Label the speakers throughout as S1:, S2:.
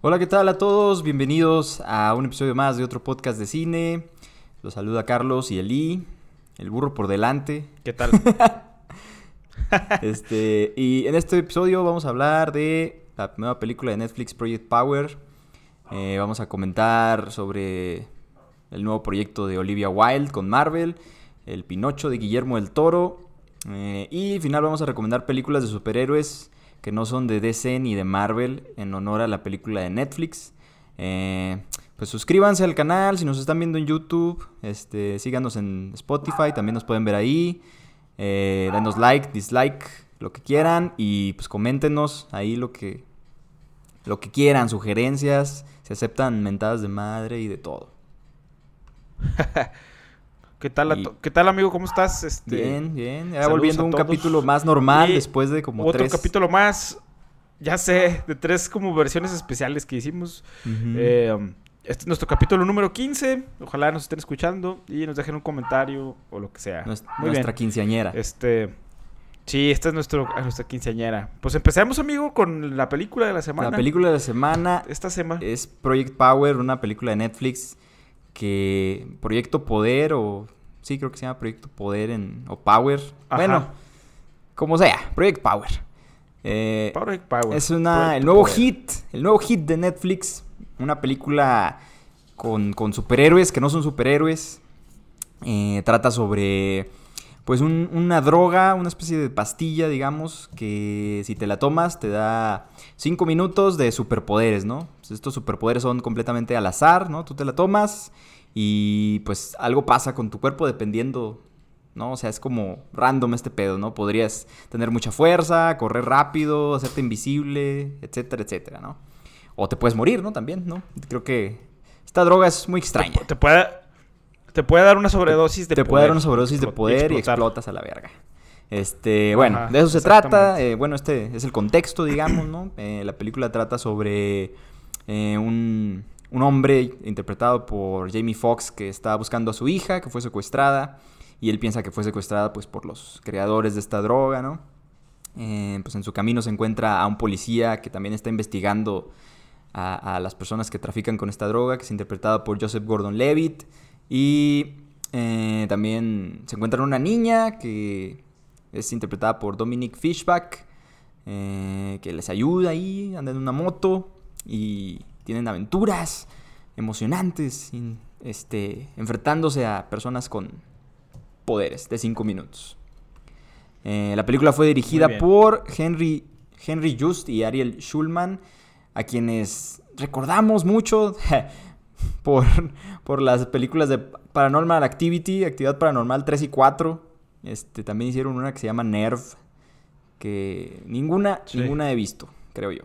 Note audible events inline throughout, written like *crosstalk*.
S1: Hola, ¿qué tal a todos? Bienvenidos a un episodio más de otro podcast de cine. Los saluda Carlos y Eli, el burro por delante.
S2: ¿Qué tal? *laughs*
S1: este, y en este episodio vamos a hablar de la nueva película de Netflix, Project Power. Eh, vamos a comentar sobre el nuevo proyecto de Olivia Wilde con Marvel, el Pinocho de Guillermo del Toro. Eh, y al final vamos a recomendar películas de superhéroes que no son de DC ni de Marvel en honor a la película de Netflix. Eh, pues suscríbanse al canal si nos están viendo en YouTube, este, síganos en Spotify, también nos pueden ver ahí. Eh, denos like, dislike, lo que quieran y pues coméntenos ahí lo que lo que quieran, sugerencias, se aceptan mentadas de madre y de todo. *laughs*
S2: ¿Qué tal, ¿Qué tal amigo? ¿Cómo estás?
S1: Este, bien, bien. Ya volviendo a un capítulo más normal después de como
S2: otro capítulo más, ya sé, de tres como versiones especiales que hicimos. Eh, este es nuestro capítulo número 15. Ojalá nos estén escuchando y nos dejen un comentario o lo que sea.
S1: nuestra quinceañera.
S2: Este, sí, esta es nuestro, nuestra quinceañera. Pues empecemos, amigo, con la película de la semana.
S1: La película de la semana.
S2: Esta semana.
S1: Es Project Power, una película de Netflix que Proyecto Poder o sí creo que se llama Proyecto Poder en o Power, bueno, como sea, Project Power.
S2: Eh, Project Power.
S1: Es una el nuevo hit, el nuevo hit de Netflix, una película con, con superhéroes que no son superhéroes. Eh, trata sobre pues una droga, una especie de pastilla, digamos, que si te la tomas te da 5 minutos de superpoderes, ¿no? Pues estos superpoderes son completamente al azar, ¿no? Tú te la tomas y pues algo pasa con tu cuerpo dependiendo, ¿no? O sea, es como random este pedo, ¿no? Podrías tener mucha fuerza, correr rápido, hacerte invisible, etcétera, etcétera, ¿no? O te puedes morir, ¿no? También, ¿no? Creo que esta droga es muy extraña.
S2: Te puede te puede dar una sobredosis de
S1: te poder. Te puede dar una sobredosis de poder y, explotas a la verga. Este, bueno, de eso se trata. Eh, bueno, este es el contexto, digamos, ¿no? *clears throat* Eh, la película trata sobre eh, un, un, hombre interpretado por Jamie Foxx que está buscando a su hija, que fue secuestrada. Y él piensa que fue secuestrada pues por los creadores de esta droga, ¿no? pues en su camino se encuentra a un policía que también está investigando a, a las personas que trafican con esta droga, que es interpretado por Joseph Gordon-Levitt. Y eh, también se encuentra una niña que es interpretada por Dominic Fishback, eh, que les ayuda ahí, andan en una moto y tienen aventuras emocionantes, este, enfrentándose a personas con poderes de 5 minutos. Eh, la película fue dirigida por Henry, Henry Just y Ariel Schulman, a quienes recordamos mucho *laughs* *laughs* por, por las películas de Paranormal Activity, Actividad Paranormal 3 y 4. Este, también hicieron una que se llama Nerve, que ninguna, ninguna he visto, creo yo.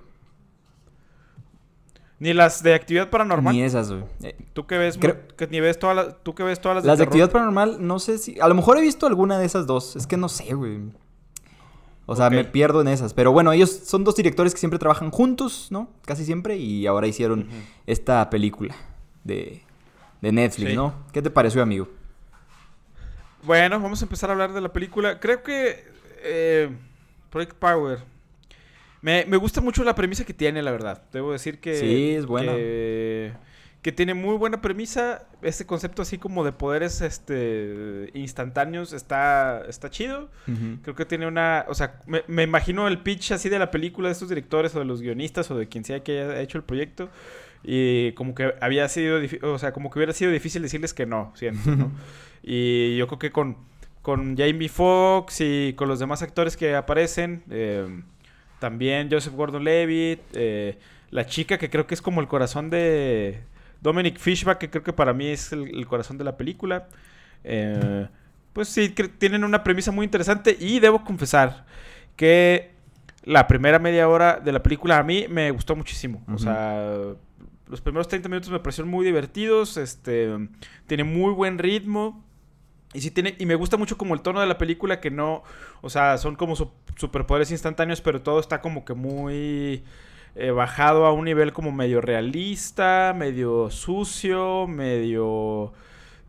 S2: Ni las de actividad paranormal.
S1: Ni esas, güey.
S2: Eh, ¿Tú que ves? Que ni ves todas las, ¿Tú que ves todas las
S1: Las de, actividad paranormal, no sé si. A lo mejor he visto alguna de esas dos. Es que no sé, güey. O sea, me pierdo en esas. Pero bueno, ellos son dos directores que siempre trabajan juntos, ¿no? Casi siempre. Y ahora hicieron esta película de, Netflix, ¿no? ¿Qué te pareció, amigo?
S2: Bueno, vamos a empezar a hablar de la película. Creo que eh, Project Power. Me, gusta mucho la premisa que tiene, la verdad. Debo decir que.
S1: Sí, es buena.
S2: Que, tiene muy buena premisa. Este concepto así como de poderes este, instantáneos está, está chido. Creo que tiene una. O sea, me, me, imagino el pitch así de la película de estos directores o de los guionistas o de quien sea que haya hecho el proyecto. Y como que había sido, o sea, como que hubiera sido difícil decirles que no, siento, ¿no? *laughs* y yo creo que con, con Jamie Foxx y con los demás actores que aparecen, eh, también Joseph Gordon-Levitt, eh, la chica que creo que es como el corazón de Dominic Fishback, que creo que para mí es el, corazón de la película. Eh, pues sí, tienen una premisa muy interesante y debo confesar que la primera media hora de la película a mí me gustó muchísimo. O sea, los primeros 30 minutos me parecieron muy divertidos, este, tiene muy buen ritmo. Y sí tiene, y me gusta mucho como el tono de la película que no, o sea, son como superpoderes instantáneos, pero todo está como que muy eh, bajado a un nivel como medio realista, medio sucio, medio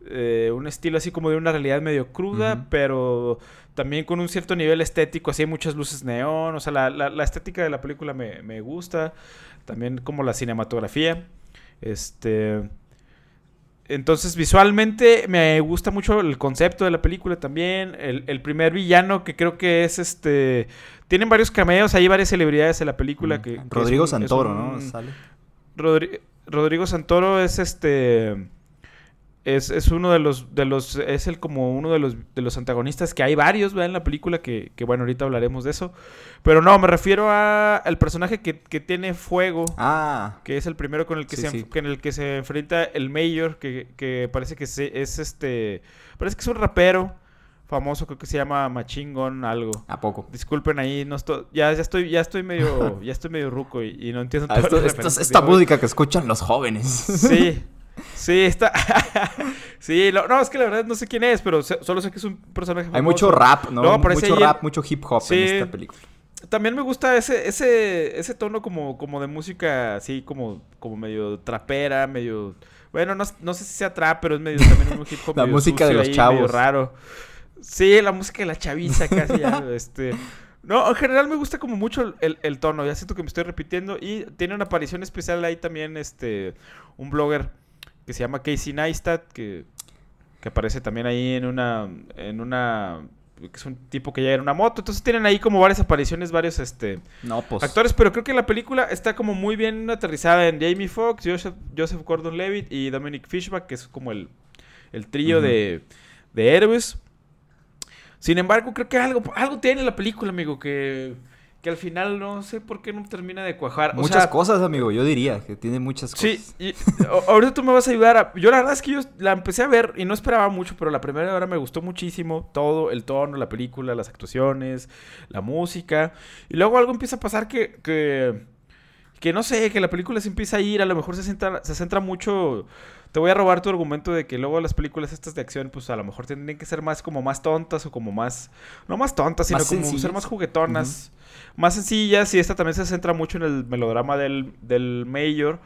S2: eh, un estilo así como de una realidad medio cruda, pero también con un cierto nivel estético, así hay muchas luces neón, o sea, la, la, estética de la película me, me, gusta, también como la cinematografía, este... Entonces, visualmente me gusta mucho el concepto de la película también. El, el, primer villano, que creo que es este. Tienen varios cameos, hay varias celebridades en la película. que,
S1: Rodrigo Santoro, ¿no?
S2: Sale. Rodrigo Santoro es este es, uno de los, de los, es el como uno de los, de los antagonistas que hay varios, ¿verdad? En la película, que, que bueno, ahorita hablaremos de eso. Pero no, me refiero a el personaje que, que tiene fuego.
S1: Ah.
S2: Que es el primero con el que, se, en el que se enfrenta el Mayor, que, que parece que es este, parece que es un rapero famoso, creo que se llama Machingon algo.
S1: ¿A poco?
S2: Disculpen ahí, no estoy, ya, ya estoy, ya estoy medio, *laughs* ya estoy medio ruco y, no entiendo
S1: ah, esta música que escuchan los jóvenes.
S2: Sí. *laughs* Sí, está. *laughs* sí, no, es que la verdad no sé quién es, pero solo sé que es un personaje.
S1: Hay mucho rap, ¿no? mucho rap, mucho hip hop en esta película.
S2: También me gusta ese, ese, ese tono como, como de música así como, como medio trapera, medio. Bueno, no, sé si sea trap, pero es medio también un hip hop. *laughs*
S1: la música de los chavos. Medio
S2: raro. Sí, la música de la chaviza casi ya, *laughs* este. No, en general me gusta como mucho el, el, tono, ya siento que me estoy repitiendo. Y tiene una aparición especial ahí también, este, un blogger que se llama Casey Neistat, que, que aparece también ahí en una, en una que es un tipo que llega en una moto. Entonces tienen ahí como varias apariciones, varios este,
S1: pues.
S2: actores. Pero creo que la película está como muy bien aterrizada en Jamie Foxx, Joseph, Joseph Gordon-Levitt y Dominic Fishback, que es como el, el trío de, de héroes. Sin embargo, creo que algo, algo tiene la película, amigo, que que al final no sé por qué no termina de cuajar.
S1: muchas cosas, amigo, yo diría que tiene muchas cosas.
S2: Sí, y, ahorita tú me vas a ayudar. A, yo la verdad es que yo la empecé a ver y no esperaba mucho, pero la primera hora me gustó muchísimo. Todo, el tono, la película, las actuaciones, la música. Y luego algo empieza a pasar que, que, que no sé, que la película se empieza a ir, a lo mejor se centra, se centra mucho te voy a robar tu argumento de que luego las películas estas de acción, pues a lo mejor tienen que ser más como más tontas o como más, no más tontas, sino como ser más juguetonas, más sencillas. Y esta también se centra mucho en el melodrama del, del Mayor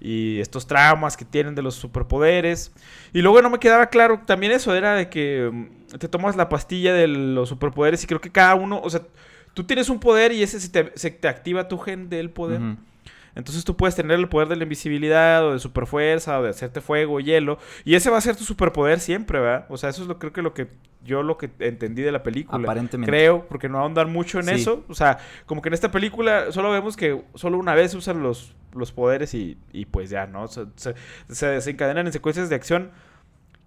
S2: y estos traumas que tienen de los superpoderes. Y luego no me quedaba claro también eso, era de que mm, te tomas la pastilla de los superpoderes y creo que cada uno, o sea, tú tienes un poder y ese se te, activa tu gen del poder. Entonces tú puedes tener el poder de la invisibilidad o de superfuerza o de hacerte fuego o hielo. Y ese va a ser tu superpoder siempre, ¿verdad? O sea, eso es lo creo que lo que yo lo que entendí de la película.
S1: Aparentemente.
S2: Creo, porque no ahondar mucho en eso. O sea, como que en esta película solo vemos que solo una vez usan los, los poderes y, y pues ya, ¿no? Se, se, se desencadenan en secuencias de acción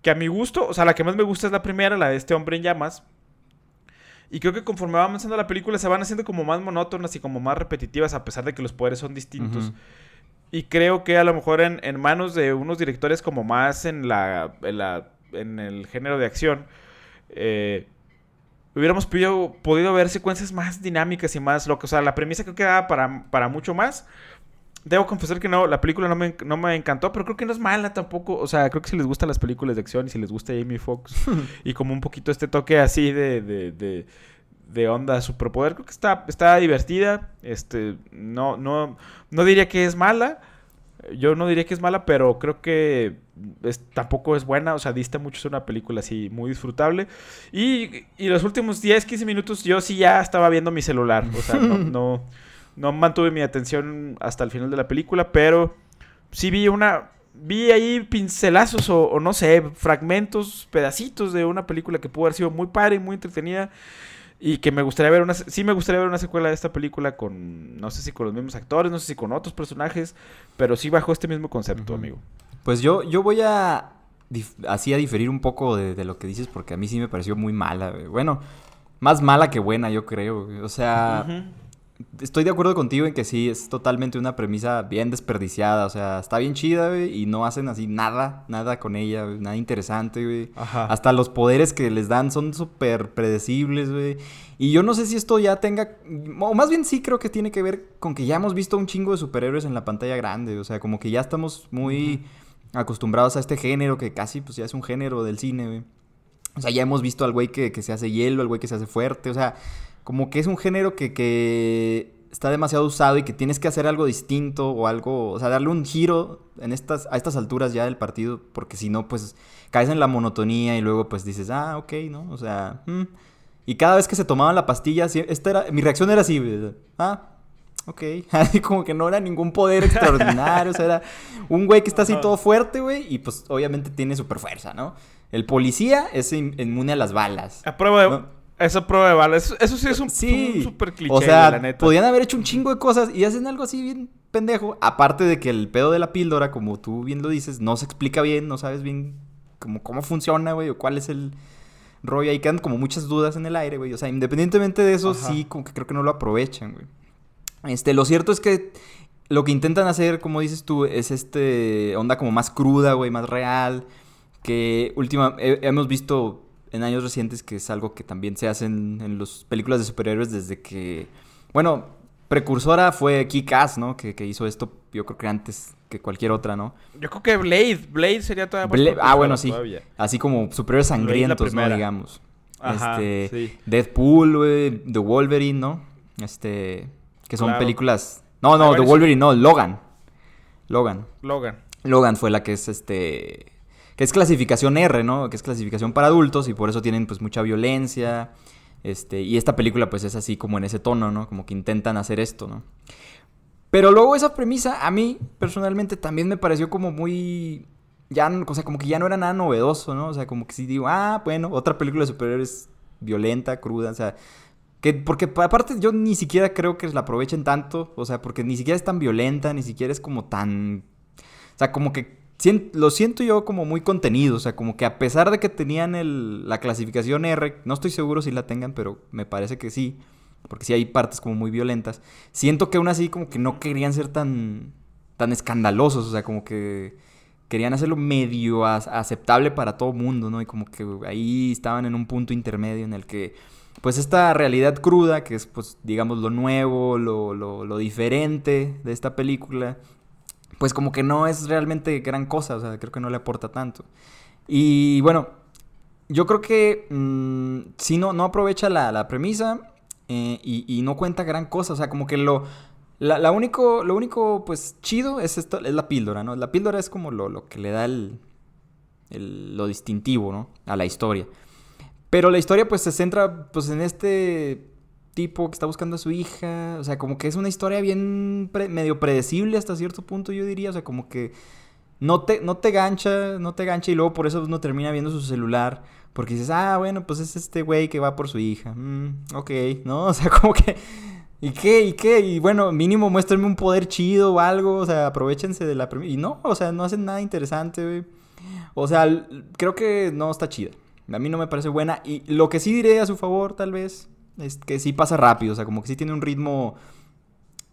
S2: que a mi gusto, o sea, la que más me gusta es la primera, la de este hombre en llamas. Y creo que conforme va avanzando la película se van haciendo como más monótonas y como más repetitivas a pesar de que los poderes son distintos. Y creo que a lo mejor en, en, manos de unos directores como más en la, en, la, en el género de acción, eh, hubiéramos podido, podido, ver secuencias más dinámicas y más locas. O sea, la premisa creo que daba para, para mucho más. Debo confesar que no, la película no me, no me, encantó, pero creo que no es mala tampoco. O sea, creo que si les gustan las películas de acción y si les gusta Amy Fox *laughs* y como un poquito este toque así de, de, de, de onda superpoder, creo que está, está divertida. Este, no, no, no diría que es mala. Yo no diría que es mala, pero creo que tampoco es buena. O sea, dista mucho. Es una película así muy disfrutable. Y, y los últimos 10, 15 minutos yo sí ya estaba viendo mi celular. O sea, no, no *laughs* no mantuve mi atención hasta el final de la película, pero sí vi una. Vi ahí pincelazos o, no sé, fragmentos, pedacitos de una película que pudo haber sido muy padre y muy entretenida. Y que me gustaría ver una. Sí, me gustaría ver una secuela de esta película con. No sé si con los mismos actores, no sé si con otros personajes. Pero sí bajo este mismo concepto, amigo.
S1: Pues yo, yo voy a. Así a diferir un poco de, lo que dices, porque a mí sí me pareció muy mala. Bueno, más mala que buena, yo creo. O sea estoy de acuerdo contigo en que sí, es totalmente una premisa bien desperdiciada. O sea, está bien chida, güey, y no hacen así nada, nada con ella, nada interesante, güey. Hasta los poderes que les dan son súper predecibles, güey. Y yo no sé si esto ya tenga, o más bien sí creo que tiene que ver con que ya hemos visto un chingo de superhéroes en la pantalla grande. O sea, como que ya estamos muy acostumbrados a este género, que casi pues ya es un género del cine, güey. O sea, ya hemos visto al güey que, que se hace hielo, al güey que se hace fuerte, o sea como que es un género que, está demasiado usado y que tienes que hacer algo distinto o algo, o sea, darle un giro en estas, a estas alturas ya del partido, porque si no, pues caes en la monotonía y luego pues dices, ah, ok, ¿no? O sea, mm". y cada vez que se tomaban la pastilla, esta era, mi reacción era así, ah, ok, *laughs* así como que no era ningún poder extraordinario, o sea, era un güey que está así todo fuerte, güey, y pues obviamente tiene super fuerza, ¿no? El policía es inmune a las balas.
S2: A prueba de... Esa prueba de balas. Eso, sí es un, super cliché, o sea, la neta.
S1: Podían haber hecho un chingo de cosas y hacen algo así bien pendejo. Aparte de que el pedo de la píldora, como tú bien lo dices, no se explica bien, no sabes bien como cómo funciona, güey, o cuál es el rollo. Ahí quedan como muchas dudas en el aire, güey. O sea, independientemente de eso, sí, como que creo que no lo aprovechan, güey. Este, lo cierto es que lo que intentan hacer, como dices tú, es este onda como más cruda, güey, más real. Que última, hemos visto en años recientes, que es algo que también se hace en, en las películas de superhéroes desde que, bueno, precursora fue Kick-Ass, ¿no? Que, que, hizo esto, yo creo que antes que cualquier otra, ¿no?
S2: Yo creo que Blade, Blade sería
S1: todavía más Ah, bueno, sí. Así como superhéroes sangrientos, ¿no? Digamos. Ajá, este, Deadpool, The Wolverine, ¿no? Este, que son películas... No, no, The Wolverine, no, Logan. Logan.
S2: Logan.
S1: Logan fue la que es este que es clasificación R, ¿no? Que es clasificación para adultos y por eso tienen pues mucha violencia. Este, y esta película pues es así como en ese tono, ¿no? Como que intentan hacer esto, ¿no? Pero luego esa premisa a mí personalmente también me pareció como muy ya, o sea, como que ya no era nada novedoso, ¿no? O sea, como que sí digo, ah, bueno, otra película de superhéroes violenta, cruda, o sea, que porque aparte yo ni siquiera creo que la aprovechen tanto, o sea, porque ni siquiera es tan violenta, ni siquiera es como tan o sea, como que lo siento yo como muy contenido, o sea, como que a pesar de que tenían la clasificación R, no estoy seguro si la tengan, pero me parece que sí, porque sí hay partes como muy violentas, siento que aún así como que no querían ser tan, tan escandalosos, o sea, como que querían hacerlo medio aceptable para todo mundo, ¿no? Y como que ahí estaban en un punto intermedio en el que, pues esta realidad cruda, que es, pues, digamos, lo nuevo, lo, lo, lo diferente de esta película, pues como que no es realmente gran cosa, o sea, creo que no le aporta tanto. Y bueno, yo creo que mm, si no, no aprovecha la, premisa eh, y, no cuenta gran cosa, o sea, como que lo... La, único, lo único, pues, chido es esto, es la píldora, ¿no? La píldora es como lo, lo que le da el, el, lo distintivo, ¿no? A la historia. Pero la historia, pues, se centra, pues, en este tipo que está buscando a su hija. O sea, como que es una historia bien medio predecible hasta cierto punto, yo diría. O sea, como que no te, no te gancha, no te gancha y luego por eso uno termina viendo su celular. Porque dices, ah, bueno, pues es este güey que va por su hija. Mm, ok, ¿no? *laughs* O sea, como que... ¿Y qué? ¿Y qué? Y bueno, mínimo muéstrenme un poder chido o algo. O sea, aprovechense de la... Y no, o sea, no hacen nada interesante, güey. O sea, creo que no está chida. A mí no me parece buena. Y lo que sí diré a su favor, tal vez, es que sí pasa rápido, o sea, como que sí tiene un ritmo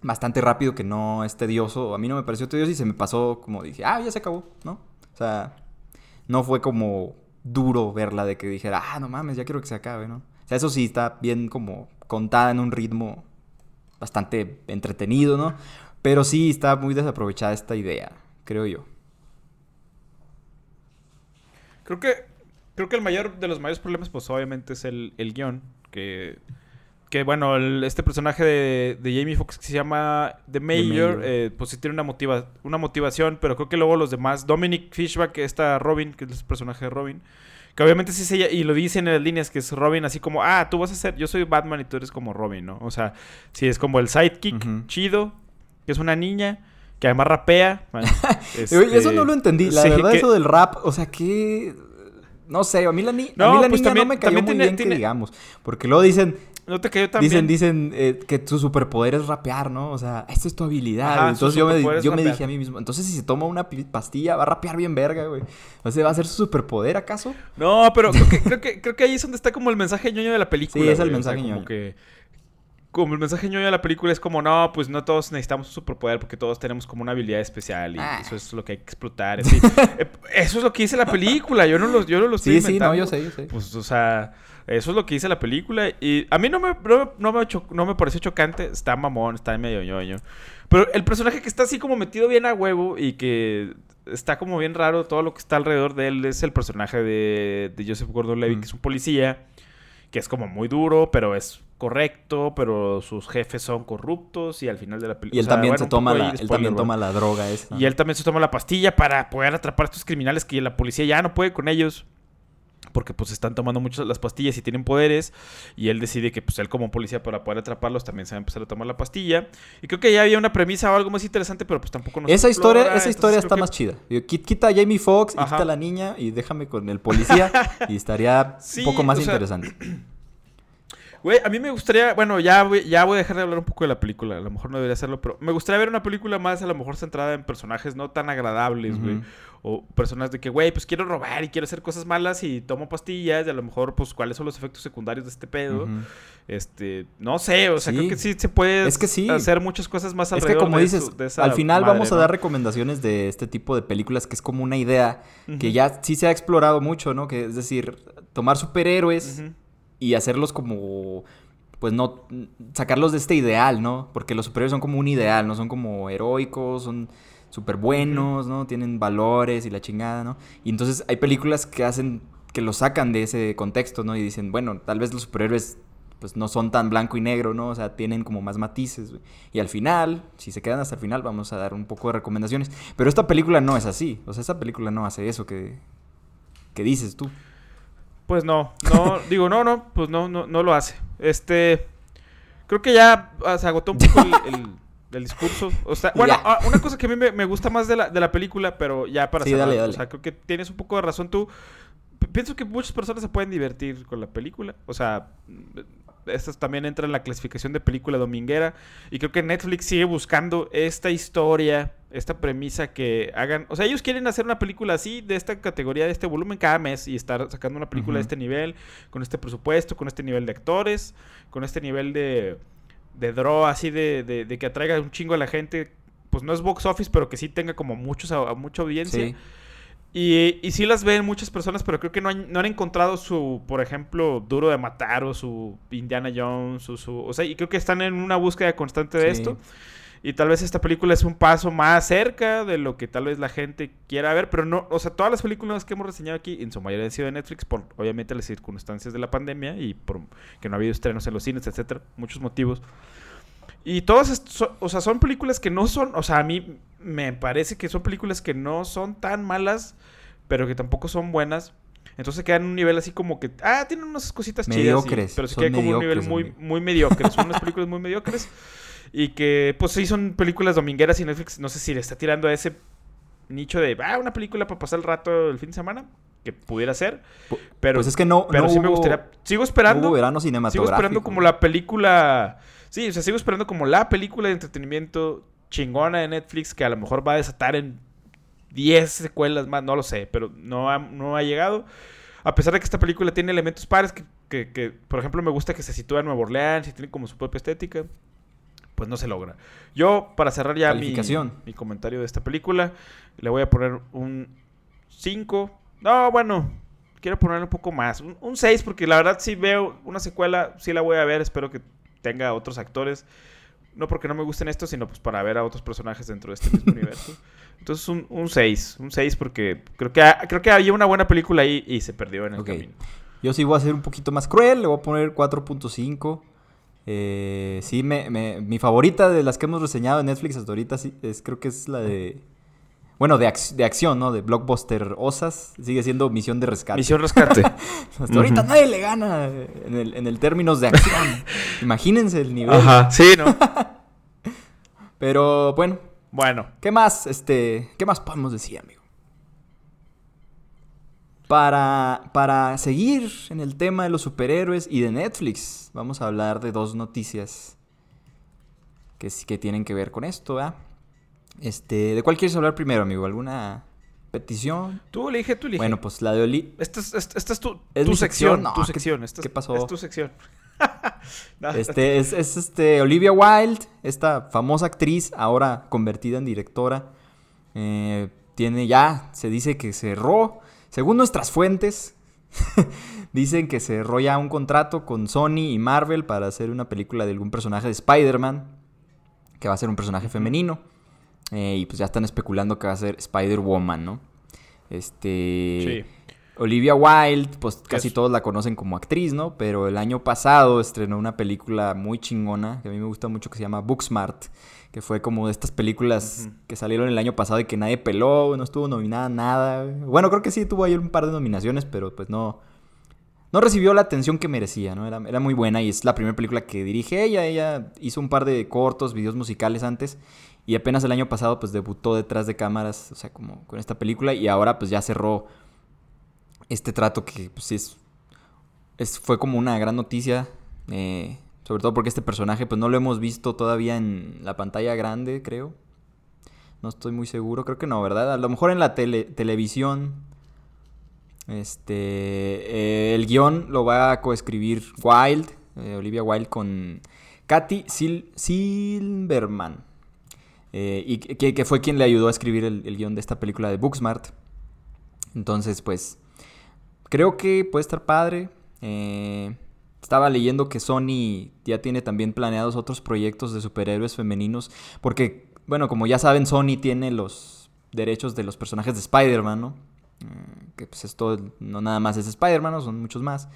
S1: bastante rápido que no es tedioso. A mí no me pareció tedioso y se me pasó como dije, ah, ya se acabó, ¿no? O sea, no fue como duro verla de que dijera, ah, no mames, ya quiero que se acabe, ¿no? O sea, eso sí está bien como contada en un ritmo bastante entretenido, ¿no? Pero sí está muy desaprovechada esta idea, creo yo.
S2: Creo que, creo que el mayor de los mayores problemas, pues obviamente es el, el guion que, que bueno, este personaje de, Jamie Foxx que se llama The Mayor, eh, pues sí tiene una, motiva, una motivación, pero creo que luego los demás, Dominic Fishback, esta Robin, que es el personaje de Robin, que obviamente sí se y lo dicen en las líneas, que es Robin así como, ah, tú vas a ser, yo soy Batman y tú eres como Robin, ¿no? O sea, sí es como el sidekick chido, que es una niña que además rapea.
S1: Este, *laughs* eso no lo entendí. La verdad, eso del rap, o sea, que no sé, a mí la, ni no, a mí la pues niña no me cayó muy bien que digamos. Porque luego dicen...
S2: No te cayó
S1: tan Dicen, dicen eh, que tu superpoder es rapear, ¿no? O sea, esta es tu habilidad. entonces yo, me, yo me, dije a mí mismo, entonces si se toma una pastilla, va a rapear bien verga, güey. O sea, ¿va a ser su superpoder acaso?
S2: No, pero creo que, creo que, creo que ahí es donde está como el mensaje ñoño de la película.
S1: Sí, es el mensaje ñoño.
S2: Como que como el mensaje ñoño de la película es como, no, pues no todos necesitamos un superpoder porque todos tenemos como una habilidad especial y ah. eso es lo que hay que explotar. *laughs* Eh, eso es lo que dice la película, yo no lo, yo no lo estoy
S1: Sí, sí, no, yo sé, yo sé.
S2: Pues, o sea, eso es lo que dice la película y a mí no me, no, me, no me pareció chocante, está mamón, está medio ñoño. Pero el personaje que está así como metido bien a huevo y que está como bien raro, todo lo que está alrededor de él es el personaje de, Joseph Gordon-Levitt, mm. que es un policía que es como muy duro, pero es correcto, pero sus jefes son corruptos y al final de la película...
S1: Y él también, se toma la, él también toma la droga esa.
S2: Y él también se toma la pastilla para poder atrapar a estos criminales que la policía ya no puede con ellos porque pues están tomando muchas las pastillas y tienen poderes y él decide que pues él como policía para poder atraparlos también se va a empezar a tomar la pastilla. Y creo que ya había una premisa o algo más interesante pero pues tampoco
S1: nos esa historia esa historia está más chida. Quita a Jamie Foxx y quita a la niña y déjame con el policía *laughs* y estaría un poco más interesante *clears throat*
S2: Güey, a mí me gustaría, bueno, ya voy, ya voy a dejar de hablar un poco de la película, a lo mejor no debería hacerlo, pero me gustaría ver una película más a lo mejor centrada en personajes no tan agradables, güey. O personas de que, güey, pues quiero robar y quiero hacer cosas malas y tomo pastillas y a lo mejor, pues, cuáles son los efectos secundarios de este pedo. Este, no sé, o sea, creo que sí se puede
S1: es que sí.
S2: hacer muchas cosas más alrededor Es
S1: que como dices, al final vamos a dar recomendaciones de este tipo de películas que es como una idea que ya sí se ha explorado mucho, ¿no? Que es decir, tomar superhéroes y hacerlos como pues no sacarlos de este ideal, ¿no? Porque los superhéroes son como un ideal, no son como heroicos, son súper buenos, ¿no? Tienen valores y la chingada, ¿no? Y entonces hay películas que hacen que lo sacan de ese contexto, ¿no? Y dicen, bueno, tal vez los superhéroes pues no son tan blanco y negro, ¿no? O sea, tienen como más matices. Y al final, si se quedan hasta el final, vamos a dar un poco de recomendaciones. Pero esta película no es así. O sea, esta película no hace eso que, que dices tú.
S2: Pues no, no, *laughs* digo, no, no, pues no, no, no lo hace. Este, creo que ya ah, se agotó un poco el, *laughs* discurso. O sea, bueno, ah, una cosa que a mí me, gusta más de la, de la, película, pero ya para
S1: sí, o
S2: sea, creo que tienes un poco de razón tú. pienso que muchas personas se pueden divertir con la película. O sea, esta también entra en la clasificación de película dominguera. Y creo que Netflix sigue buscando esta historia, esta premisa que hagan. O sea, ellos quieren hacer una película así, de esta categoría, de este volumen cada mes, y estar sacando una película de este nivel, con este presupuesto, con este nivel de actores, con este nivel de, de draw, así de, de, que atraiga un chingo a la gente. Pues no es box office, pero que sí tenga como muchos, a, mucha audiencia. Y, y sí las ven muchas personas, pero creo que no han, no han encontrado su, por ejemplo, Duro de Matar o su Indiana Jones o su... O sea, y creo que están en una búsqueda constante de esto. Y tal vez esta película es un paso más cerca de lo que tal vez la gente quiera ver, pero no, o sea, todas las películas que hemos reseñado aquí, en su mayoría han sido de Netflix, por obviamente las circunstancias de la pandemia y por que no ha habido estrenos en los cines, etcétera, muchos motivos. Y todas, o sea, son películas que no son, o sea, a mí me parece que son películas que no son tan malas, pero que tampoco son buenas. Entonces quedan en un nivel así como que, ah, tienen unas cositas
S1: mediocres,
S2: chidas. pero se queda como un nivel muy, muy mediocre. Son unas *laughs* películas muy mediocres. Y que, pues sí, son películas domingueras y Netflix, no sé si le está tirando a ese nicho de, ah, una película para pasar el rato el fin de semana. Que pudiera ser. Pero,
S1: pues es que no.
S2: Pero sí me gustaría. Sigo esperando.
S1: verano cinematográfico.
S2: Sigo esperando como la película. Sí, o sea, sigo esperando como la película de entretenimiento chingona de Netflix que a lo mejor va a desatar en 10 secuelas más, no lo sé, pero no ha, no ha llegado. A pesar de que esta película tiene elementos pares que, que, por ejemplo, me gusta que se sitúa en Nueva Orleans y tiene como su propia estética, pues no se logra. Yo, para cerrar ya mi, mi comentario de esta película, le voy a poner un 5. No, bueno, quiero poner un poco más. Un, un 6, porque la verdad, si veo una secuela, sí la voy a ver. Espero que tenga otros actores. No porque no me gusten estos, sino pues para ver a otros personajes dentro de este mismo *laughs* universo. Entonces un 6, un 6 porque creo que, creo que había una buena película ahí y se perdió en el camino.
S1: Yo sí voy a ser un poquito más cruel, le voy a poner 4.5. Eh, sí, me, me, mi favorita de las que hemos reseñado en Netflix hasta ahorita sí, es, creo que es la de... Bueno, de, de acción, ¿no? De blockbuster Osas. Sigue siendo Misión de Rescate.
S2: Misión Rescate. *laughs*
S1: hasta ahorita nadie le gana en el, en el términos de acción. *laughs* Imagínense el nivel.
S2: Ajá, sí, ¿no? *laughs*
S1: Pero bueno,
S2: bueno.
S1: ¿Qué más, este, qué más podemos decir, amigo? Para, para seguir en el tema de los superhéroes y de Netflix, vamos a hablar de dos noticias que, que tienen que ver con esto, ¿verdad? Este, ¿De cuál quieres hablar primero, amigo? ¿Alguna petición?
S2: Tú elige, tú elige.
S1: Bueno, pues la de Oli...
S2: Esta es, esta, es tu, tu sección, tu sección.
S1: ¿Qué, pasó?
S2: Es tu sección. *laughs*
S1: este, es, este Olivia Wilde, esta famosa actriz, ahora convertida en directora. Eh, tiene ya, se dice que cerró, según nuestras fuentes, *laughs* dicen que cerró ya un contrato con Sony y Marvel para hacer una película de algún personaje de Spider-Man, que va a ser un personaje femenino. Eh, y pues ya están especulando que va a ser Spider-Woman, ¿no? Este. Sí. Olivia Wilde, pues casi todos la conocen como actriz, ¿no? Pero el año pasado estrenó una película muy chingona, que a mí me gusta mucho, que se llama Booksmart, que fue como de estas películas que salieron el año pasado y que nadie peló, no estuvo nominada nada. Bueno, creo que sí tuvo ahí un par de nominaciones, pero pues no, no recibió la atención que merecía, ¿no? Era, era muy buena y es la primera película que dirige ella. Ella hizo un par de cortos, videos musicales antes y apenas el año pasado pues debutó detrás de cámaras, o sea, como con esta película y ahora pues ya cerró este trato que pues es, es fue como una gran noticia, eh, sobre todo porque este personaje pues no lo hemos visto todavía en la pantalla grande, creo. No estoy muy seguro, creo que no, ¿verdad? A lo mejor en la tele, televisión. Este, eh, el guion lo va a coescribir Wild, eh, Olivia Wilde con Katy Silverman. y que, fue quien le ayudó a escribir el, el guion de esta película de Booksmart. Entonces, pues, Creo que puede estar padre. Eh, estaba leyendo que Sony ya tiene también planeados otros proyectos de superhéroes femeninos. Porque, bueno, como ya saben, Sony tiene los derechos de los personajes de Spider-Man, ¿no? Eh, que pues esto no nada más es Spider-Man, son muchos más.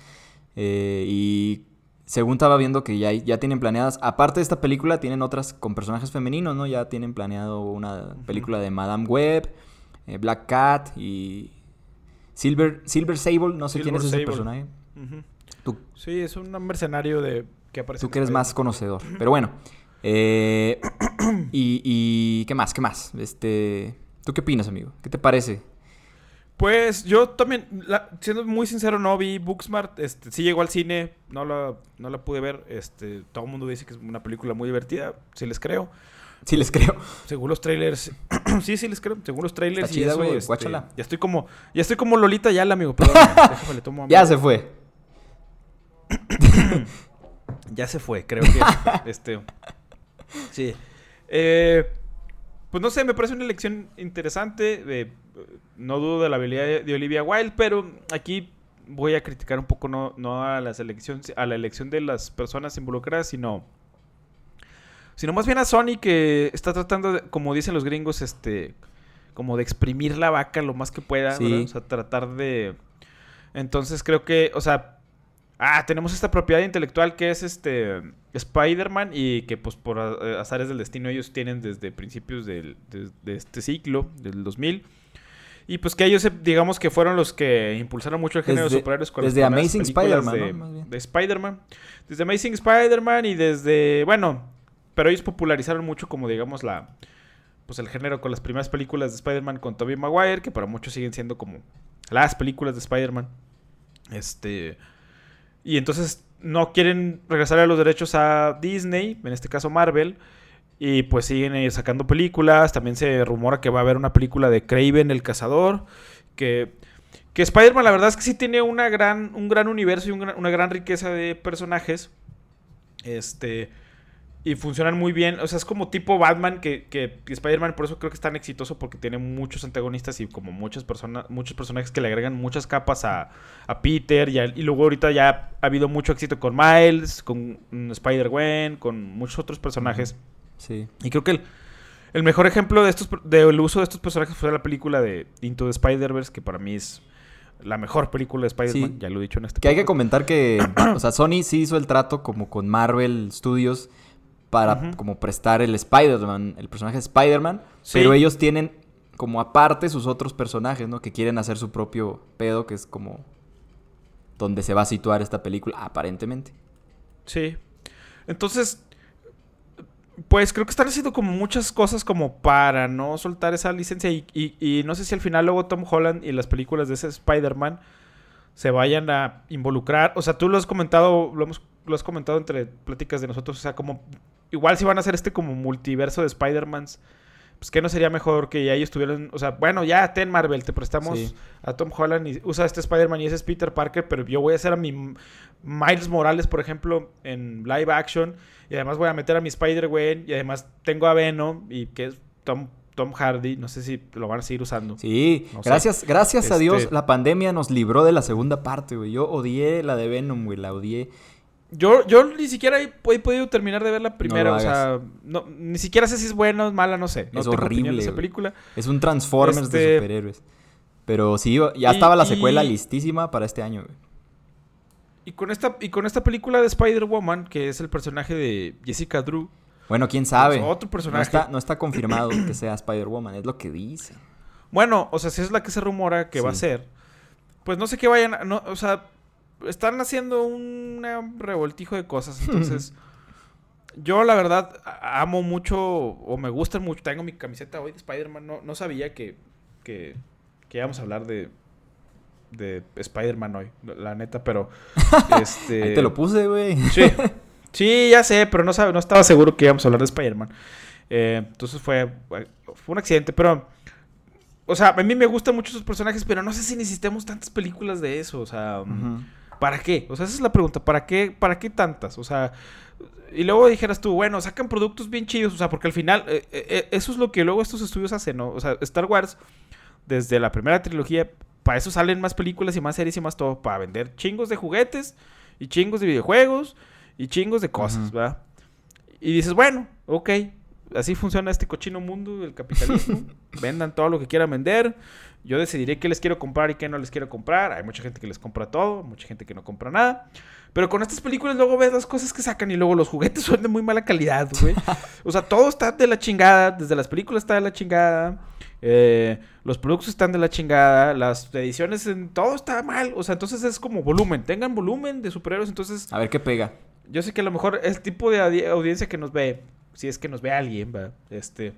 S1: Eh, y según estaba viendo que ya, ya tienen planeadas, aparte de esta película, tienen otras con personajes femeninos, ¿no? Ya tienen planeado una película de Madame Web, Black Cat y Silver, Silver Sable, no sé quién es ese personaje.
S2: Sí, es un mercenario de que aparece.
S1: Tú que eres más conocedor. Pero bueno. Eh, *clears throat* y, qué más, qué más. Este, ¿Tú qué opinas, amigo? ¿Qué te parece?
S2: Pues yo también, siendo muy sincero, no vi Booksmart. Este, sí llegó al cine, no la, no la pude ver. Este, todo el mundo dice que es una película muy divertida, sí les creo.
S1: Sí les creo.
S2: Según los trailers. *clears throat* sí, sí les creo. Según los trailers y eso, este, ya estoy como ya estoy como Lolita ya, amigo, perdón. *laughs*
S1: le tomo ya se fue. *coughs*
S2: ya se fue, creo que *laughs* este Sí. Eh, pues no sé, me parece una elección interesante. no dudo de la habilidad de Olivia Wilde, pero aquí voy a criticar un poco no, no a las elecciones, a la elección de las personas involucradas, sino sino más bien a Sony que está tratando, como dicen los gringos, este, como de exprimir la vaca lo más que pueda, o sea, tratar de... Entonces creo que, o sea, ah, tenemos esta propiedad intelectual que es este Spider-Man y que pues por azares del destino ellos tienen desde principios del, de, este ciclo, del 2000. Y pues que ellos, digamos que fueron los que impulsaron mucho el género de superhéroes
S1: con Desde Amazing Spider-Man,
S2: de Spider-Man. Desde Amazing Spider-Man y desde, bueno, pero ellos popularizaron mucho como digamos la pues el género con las primeras películas de Spider-Man con Tobey Maguire, que para muchos siguen siendo como las películas de Spider-Man. Este y entonces no quieren regresar a los derechos a Disney, en este caso Marvel, y pues siguen sacando películas, también se rumora que va a haber una película de Craven el cazador, que que Spider-Man la verdad es que sí tiene una gran, un gran universo y una gran riqueza de personajes. Este, y funcionan muy bien. O sea, es como tipo Batman que, que, Spider-Man, por eso creo que es tan exitoso porque tiene muchos antagonistas y como muchas personas, muchos personajes que le agregan muchas capas a, Peter. Y, y, luego ahorita ya ha habido mucho éxito con Miles, con mm, Spider-Gwen, con muchos otros personajes.
S1: Sí.
S2: Y creo que el, mejor ejemplo de estos del uso de estos personajes fue la película de Into the Spider-Verse, que para mí es la mejor película de Spider-Man, ya lo he dicho en este
S1: Que hay que comentar que, *coughs* o sea, Sony sí hizo el trato como con Marvel Studios para como prestar el Spider-Man, el personaje de Spider-Man, pero ellos tienen como aparte sus otros personajes, ¿no? Que quieren hacer su propio pedo, que es como donde se va a situar esta película, aparentemente.
S2: Sí. Entonces, pues creo que están haciendo como muchas cosas como para no soltar esa licencia y, y no sé si al final luego Tom Holland y las películas de ese Spider-Man se vayan a involucrar. O sea, tú lo has comentado, lo, hemos, lo has comentado entre pláticas de nosotros, o sea, como igual si van a hacer este como multiverso de Spider-Mans, pues que no sería mejor que ya ellos tuvieran, o sea, bueno, ya ten Marvel, te prestamos a Tom Holland y usa este Spider-Man y ese es Peter Parker, pero yo voy a hacer a mi Miles Morales, por ejemplo, en live action y además voy a meter a mi Spider-Gwen y además tengo a Venom y que es Tom Tom Hardy, no sé si lo van a seguir usando.
S1: Sí, gracias, gracias a Dios este la pandemia nos libró de la segunda parte, güey. Yo odié la de Venom, güey, la odié.
S2: Yo, yo ni siquiera he, podido terminar de ver la primera, o sea, ni siquiera sé si es buena o mala, no sé.
S1: es horrible. esa película. Es un Transformers de este, superhéroes. Pero sí, ya estaba la secuela listísima para este año, güey.
S2: Y con esta, y con esta película de Spider-Woman, que es el personaje de Jessica Drew.
S1: Bueno, quién sabe.
S2: otro personaje.
S1: No está, no está confirmado que sea Spider-Woman, es lo que dice.
S2: Bueno, o sea, si es la que se rumora que va a ser, pues no sé qué vayan. No, o sea, están haciendo un revoltijo de cosas. Entonces, yo la verdad amo mucho o me gustan mucho. Tengo mi camiseta hoy de Spider-Man. No, no sabía que, que, que íbamos a hablar de, de Spider-Man hoy, la neta, pero *laughs*
S1: este Ahí te lo puse, güey.
S2: Sí. Sí, ya sé, pero no, sabe, no estaba seguro que íbamos a hablar de Spider-Man. Eh, entonces fue, fue un accidente, pero o sea, a mí me gustan mucho esos personajes, pero no sé si necesitemos tantas películas de eso, o sea, ¿para qué? O sea, esa es la pregunta, ¿para qué para qué tantas? O sea, y luego dijeras tú, bueno, sacan productos bien chidos, o sea, porque al final eh, eh, eso es lo que luego estos estudios hacen, ¿no? O sea, Star Wars desde la primera trilogía para eso salen más películas y más series y más todo. Para vender chingos de juguetes y chingos de videojuegos y chingos de cosas, ¿verdad? Y dices, bueno, ok. Así funciona este cochino mundo del capitalismo. *laughs* Vendan todo lo que quieran vender. Yo decidiré qué les quiero comprar y qué no les quiero comprar. Hay mucha gente que les compra todo, mucha gente que no compra nada. Pero con estas películas luego ves las cosas que sacan y luego los juguetes *laughs* son de muy mala calidad, güey. o sea, todo está de la chingada. Desde las películas está de la chingada. Eh, los productos están de la chingada, las ediciones, en, todo está mal. O sea, entonces es como volumen. Tengan volumen de superhéroes, entonces...
S1: A ver qué pega.
S2: Yo sé que a lo mejor el tipo de audiencia que nos ve, si es que nos ve alguien, va, este...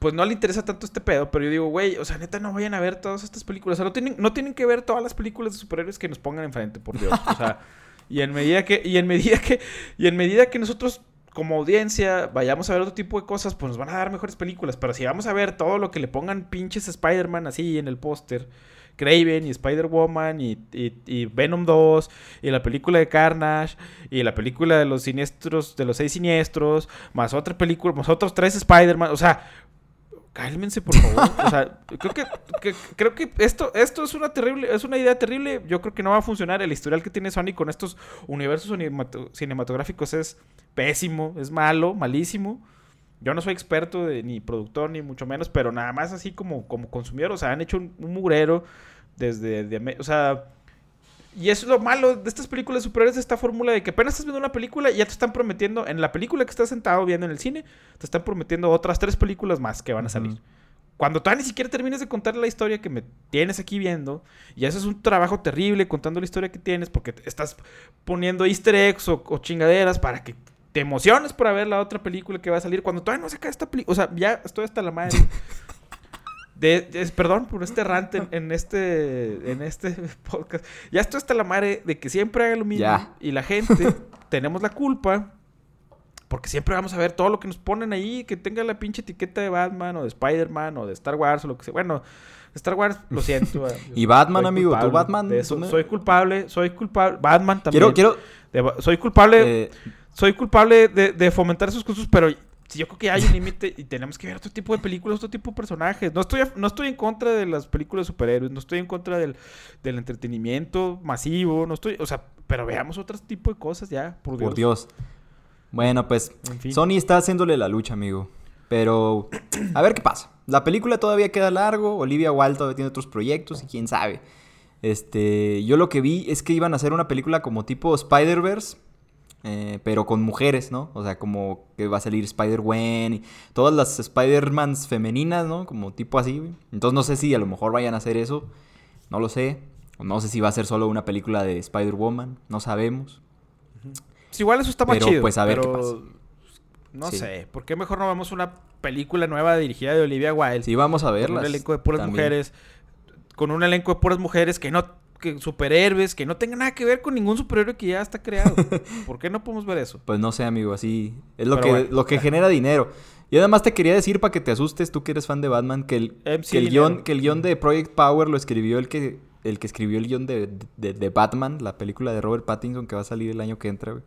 S2: Pues no le interesa tanto este pedo, pero yo digo, güey, o sea, neta, no vayan a ver todas estas películas. O sea, no tienen, no tienen que ver todas las películas de superhéroes que nos pongan enfrente, por Dios. O sea, *laughs* y en medida que, y en medida que, y en medida que nosotros como audiencia vayamos a ver otro tipo de cosas, pues nos van a dar mejores películas. Pero si vamos a ver todo lo que le pongan pinches Spider-Man así en el póster, Craven y Spider-Woman y, y, Venom 2 y la película de Carnage y la película de los siniestros, de los seis siniestros, más otra película, más otros tres Spider-Man, o sea, cálmense por favor. O sea, creo que, creo que esto, esto es una terrible, es una idea terrible. Yo creo que no va a funcionar. El historial que tiene Sony con estos universos cinematográficos es pésimo, es malo, malísimo. Yo no soy experto de, ni productor, ni mucho menos, pero nada más así como, como consumidor. O sea, han hecho un, mugrero desde. o sea y eso es lo malo de estas películas superiores, esta fórmula de que apenas estás viendo una película y ya te están prometiendo, en la película que estás sentado viendo en el cine, te están prometiendo otras tres películas más que van a salir. Cuando todavía ni siquiera termines de contar la historia que me tienes aquí viendo, y eso es un trabajo terrible contando la historia que tienes, porque estás poniendo easter eggs o, o chingaderas para que te emociones por ver la otra película que va a salir, cuando todavía no se cae esta película, o sea, ya estoy hasta la madre. *laughs* De, perdón por este rant en, este, en este *laughs* podcast. Ya esto está la madre de que siempre haga lo mismo. Y la gente *laughs* tenemos la culpa. Porque siempre vamos a ver todo lo que nos ponen ahí. Que tenga la pinche etiqueta de Batman o de Spider-Man o de Star Wars o lo que sea. Bueno, Star Wars, lo siento. *laughs*
S1: y Batman, amigo. ¿Tú Batman?
S2: Soy culpable. Soy culpable. Batman también. Quiero, quiero... soy culpable. Eh, soy culpable de, de fomentar esos cursos, pero yo creo que hay un límite y tenemos que ver otro tipo de películas, otro tipo de personajes. No estoy, no estoy en contra de las películas de superhéroes, no estoy en contra del, entretenimiento masivo, no estoy, o sea, pero veamos otro tipo de cosas ya, por Dios. Por Dios.
S1: Bueno, pues Sony está haciéndole la lucha, amigo. Pero a ver qué pasa. La película todavía queda largo, Olivia Wilde todavía tiene otros proyectos y quién sabe. Este, yo lo que vi es que iban a hacer una película como tipo Spider-Verse, eh, pero con mujeres, ¿no? O sea, como que va a salir Spider-Gwen y todas las Spider-Mans femeninas, ¿no? Como tipo así, Entonces no sé si a lo mejor vayan a hacer eso, no lo sé. O no sé si va a ser solo una película de Spider-Woman, no sabemos.
S2: Pues igual eso está más chido. Pues a ver qué pasa. No sé, ¿por qué mejor no vemos una película nueva dirigida de Olivia Wilde?
S1: Sí, vamos a verla.
S2: Con un elenco de puras mujeres. Con un elenco de puras mujeres que no que superhéroes que no tengan nada que ver con ningún superhéroe que ya está creado. *laughs* ¿Por qué no podemos ver eso?
S1: Pues no sé, amigo, así es lo que lo que genera dinero. Y además te quería decir para que te asustes, tú que eres fan de Batman, que el, que el guion que el guion de Project Power lo escribió el que el que escribió el guion de, de, Batman, la película de Robert Pattinson que va a salir el año que entra, güey.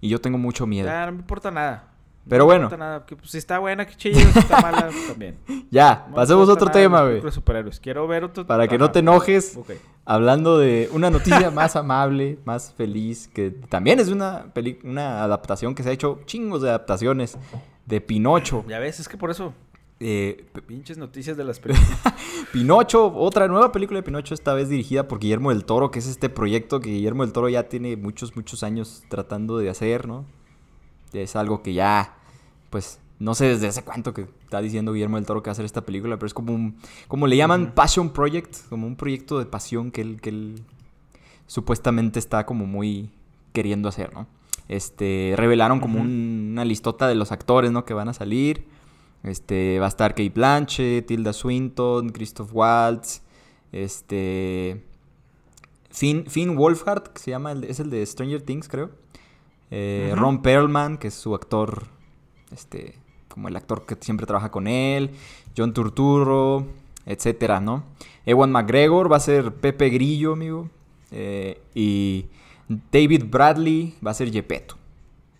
S1: Y yo tengo mucho miedo.
S2: Ya, no me importa nada.
S1: Pero bueno.
S2: Nada. Que, pues, si está buena, que chido. Si está mala, también. *laughs*
S1: Ya, pasemos a otro tema, güey.
S2: Quiero ver otro
S1: Para que no te enojes. Hablando de una noticia *laughs* más amable, más feliz, que también es una, una adaptación que se ha hecho chingos de adaptaciones de Pinocho.
S2: Ya ves, es que por eso. Eh, Pinches noticias de las películas. *laughs*
S1: Pinocho, otra nueva película de Pinocho, esta vez dirigida por Guillermo del Toro, que es este proyecto que Guillermo del Toro ya tiene muchos, muchos años tratando de hacer, ¿no? Es algo que ya, pues, no sé desde hace cuánto que está diciendo Guillermo del Toro que va a hacer esta película, pero es como un, como le llaman Passion Project, como un proyecto de pasión que él, que él supuestamente está como muy queriendo hacer, ¿no? Este, revelaron como una listota de los actores, ¿no? Que van a salir. Este, va a estar Kate Blanchett, Tilda Swinton, Christoph Waltz, este... Finn, Finn Wolfhard, que se llama, es el de Stranger Things, creo. Eh, Ron Perlman, que es su actor, este, como el actor que siempre trabaja con él. John Turturro, etcétera, ¿no? Ewan McGregor va a ser Pepe Grillo, amigo. Eh, y David Bradley va a ser Gepetto.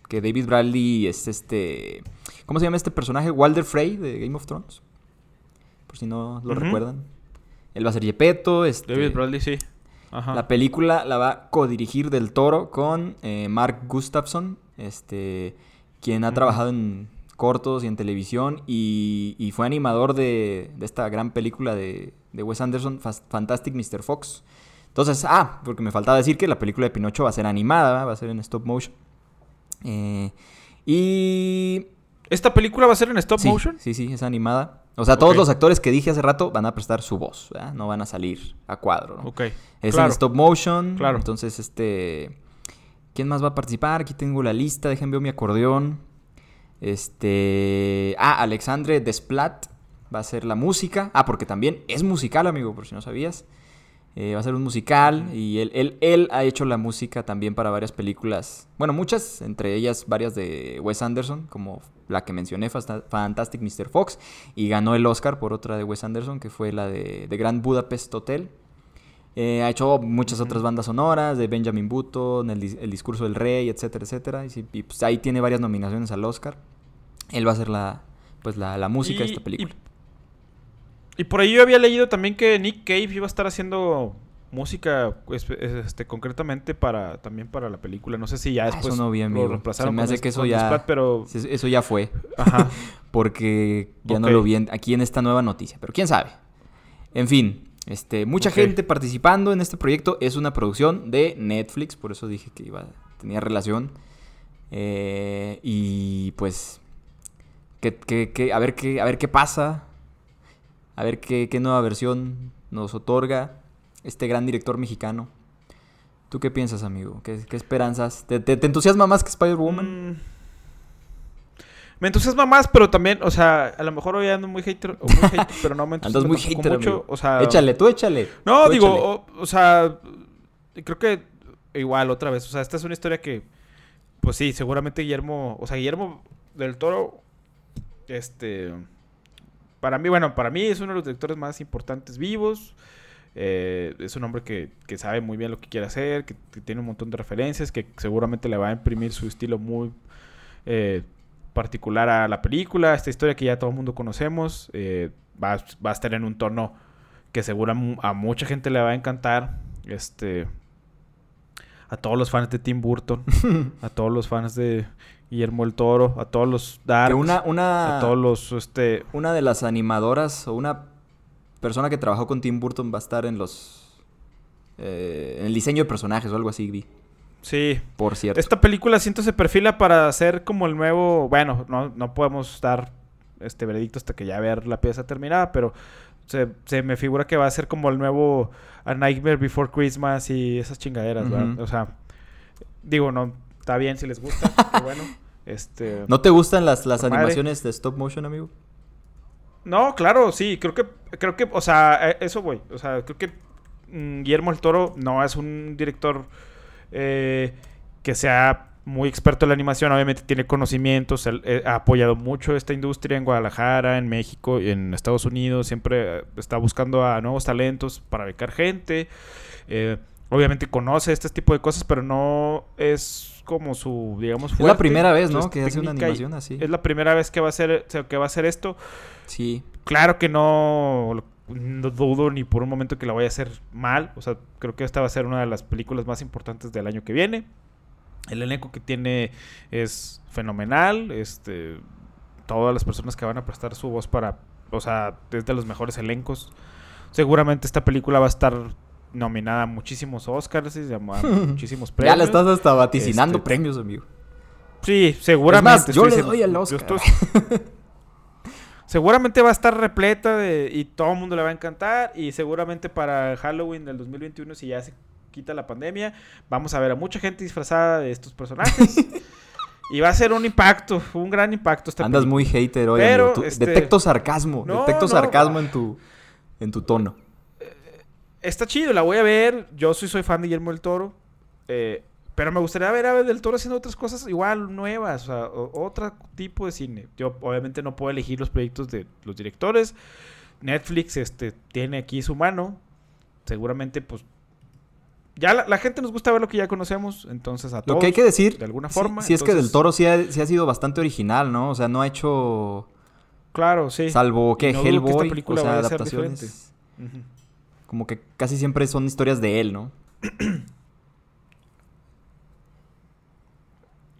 S1: Que David Bradley es este. ¿Cómo se llama este personaje? Walder Frey de Game of Thrones. Por si no lo recuerdan. Él va a ser Gepetto. Este,
S2: David Bradley, sí.
S1: La película la va a codirigir del toro con eh, Mark Gustafson. Este. Quien ha trabajado en cortos y en televisión. Y, fue animador de, de, esta gran película de, de Wes Anderson, Fantastic Mr. Fox. Entonces, ah, porque me faltaba decir que la película de Pinocho va a ser animada, va a ser en stop motion. Eh, y...
S2: ¿Esta película va a ser en stop motion?
S1: Sí, sí, es animada. O sea, todos los actores que dije hace rato van a prestar su voz, ¿verdad? No van a salir a cuadro, ¿no?
S2: Ok.
S1: Es en stop motion. Claro. Entonces, este... ¿Quién más va a participar? Aquí tengo la lista, déjenme ver mi acordeón. Este... Ah, Alexandre Desplat va a ser la música. Ah, porque también es musical, amigo, por si no sabías. Eh, va a ser un musical y él, él, él, ha hecho la música también para varias películas. Bueno, muchas, entre ellas varias de Wes Anderson, como la que mencioné, Fantastic Mr. Fox, y ganó el Oscar por otra de Wes Anderson, que fue la de, de Grand Budapest Hotel. Eh, ha hecho muchas otras bandas sonoras, de Benjamin Button, el, Discurso del Rey, etcétera, etcétera. Y, pues, ahí tiene varias nominaciones al Oscar. Él va a hacer la, pues, la, música de esta película.
S2: Y por ahí yo había leído también que Nick Cave iba a estar haciendo música pues, este, concretamente para también para la película. No sé si ya ah, después
S1: eso no
S2: lo reemplazaron.
S1: Se me hace que eso ya, pero... eso ya fue. Ajá. *laughs* Porque ya no lo vi aquí en esta nueva noticia. Pero quién sabe. En fin, este, mucha gente participando en este proyecto. Es una producción de Netflix, por eso dije que iba, tenía relación. Eh, y pues, que, que, a, ver qué, a ver qué pasa a ver qué, nueva versión nos otorga este gran director mexicano. ¿Tú qué piensas, amigo? ¿Qué, esperanzas? ¿Te, entusiasma más que Spider-Woman? Mm.
S2: Me entusiasma más, pero también, o sea, a lo mejor hoy ando muy hater, muy hater pero no me *laughs* entusiasma
S1: muy hater, mucho. O sea, échale, tú échale.
S2: No, digo, O, sea, creo que igual otra vez, o sea, esta es una historia que, pues sí, seguramente Guillermo, o sea, Guillermo del Toro, este para mí, bueno, para mí es uno de los directores más importantes vivos. Eh, es un hombre que, sabe muy bien lo que quiere hacer, que, tiene un montón de referencias, que seguramente le va a imprimir su estilo muy eh, particular a la película. Esta historia que ya todo el mundo conocemos eh, va, a estar en un tono que seguro a mucha gente le va a encantar. Este, a todos los fans de Tim Burton, *laughs* a todos los fans de Guillermo el Toro, a todos los Darks,
S1: una, una,
S2: a todos los este
S1: una de las animadoras o una persona que trabajó con Tim Burton va a estar en los eh, en el diseño de personajes o algo así, vi.
S2: Sí.
S1: Por cierto.
S2: Esta película siento se perfila para ser como el nuevo, bueno, no, no podemos dar este veredicto hasta que ya ver la pieza terminada, pero se, se, me figura que va a ser como el nuevo A Nightmare Before Christmas y esas chingaderas, ¿verdad? O sea, digo, no, Está bien si les gusta, *laughs* bueno. Este,
S1: ¿No te gustan las, las animaciones de stop motion, amigo?
S2: No, claro, sí, creo que, creo que, o sea, eh, eso voy. O sea, creo que mm, Guillermo el Toro no es un director eh, que sea muy experto en la animación, obviamente tiene conocimientos, eh, ha apoyado mucho esta industria en Guadalajara, en México, y en Estados Unidos, siempre está buscando a nuevos talentos para becar gente. obviamente conoce este tipo de cosas, pero no es como su, digamos,
S1: Es la primera vez, ¿no? Que hace una animación así.
S2: Es la primera vez que va a hacer, que va a hacer esto.
S1: Sí.
S2: Claro que no, no, dudo ni por un momento que la vaya a hacer mal. O sea, creo que esta va a ser una de las películas más importantes del año que viene. El elenco que tiene es fenomenal. Este, todas las personas que van a prestar su voz para o sea, es de los mejores elencos. Seguramente esta película va a estar nominada a muchísimos Oscars y a *laughs* muchísimos premios.
S1: Ya le estás hasta vaticinando este, premios, amigo.
S2: Sí, seguramente.
S1: yo le doy el Oscar. *laughs*
S2: seguramente va a estar repleta de, y todo el mundo le va a encantar. Y seguramente para Halloween del 2021, si ya se quita la pandemia, vamos a ver a mucha gente disfrazada de estos personajes. *laughs* y va a ser un impacto, un gran impacto.
S1: Andas muy hater hoy. Pero, este, Detecto sarcasmo. detecto sarcasmo en tu, en tu tono.
S2: Eh, está chido, la voy a ver. Yo soy, soy fan de Guillermo del Toro. Eh, pero me gustaría ver a del Toro haciendo otras cosas igual nuevas, o sea, otro tipo de cine. Yo obviamente no puedo elegir los proyectos de los directores. Netflix este, tiene aquí su mano. Seguramente, pues. Ya la, gente nos gusta ver lo que ya conocemos, entonces a todos.
S1: Lo que hay que decir.
S2: De alguna forma.
S1: Si, es que Del Toro sí ha, ha, sido bastante original, ¿no? O sea, no ha hecho.
S2: Claro, sí.
S1: Salvo que Hellboy, o sea, adaptaciones. Como que casi siempre son historias de él, ¿no? *clears throat*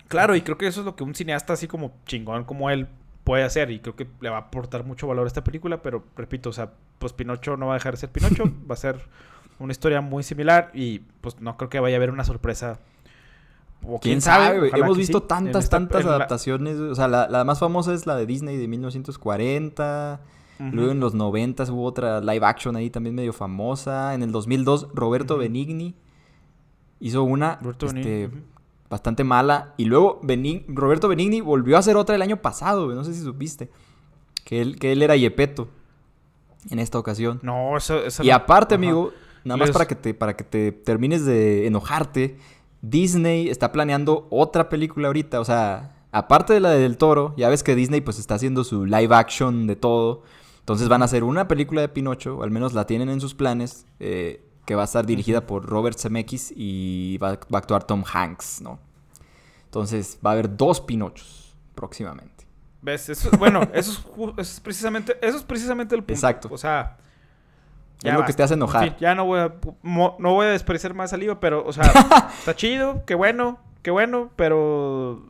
S2: Claro, y creo que eso es lo que un cineasta así como chingón como él puede hacer y creo que le va a aportar mucho valor a esta película, pero repito, o sea, pues Pinocho no va a dejar de ser Pinocho, *laughs* va a ser una historia muy similar y pues no creo que vaya a haber una sorpresa.
S1: O quién, sabe, hemos visto tantas, tantas adaptaciones, o sea, la, más famosa es la de Disney de 1940. Luego en los 90 hubo otra live action ahí también medio famosa. En el 2002 Roberto Benigni hizo una este, bastante mala. Y luego Roberto Benigni volvió a hacer otra el año pasado, no sé si supiste. Que él, que él era Yepeto en esta ocasión.
S2: No, eso...
S1: y aparte, amigo, nada más para, que te, para que te termines de enojarte, Disney está planeando otra película ahorita, o sea... Aparte de la de Del Toro, ya ves que Disney pues está haciendo su live action de todo. Entonces van a hacer una película de Pinocho, o al menos la tienen en sus planes. Eh, que va a estar dirigida por Robert Zemeckis y va, a actuar Tom Hanks, ¿no? Entonces va a haber dos Pinochos próximamente.
S2: ¿Ves? Eso, bueno, *laughs* eso es, precisamente, eso es precisamente el punto.
S1: Exacto.
S2: O sea,
S1: ya es lo que te hace enojar.
S2: ya no voy a, no voy a despreciar más saliva, pero, o sea, *laughs* está chido, qué bueno, qué bueno, pero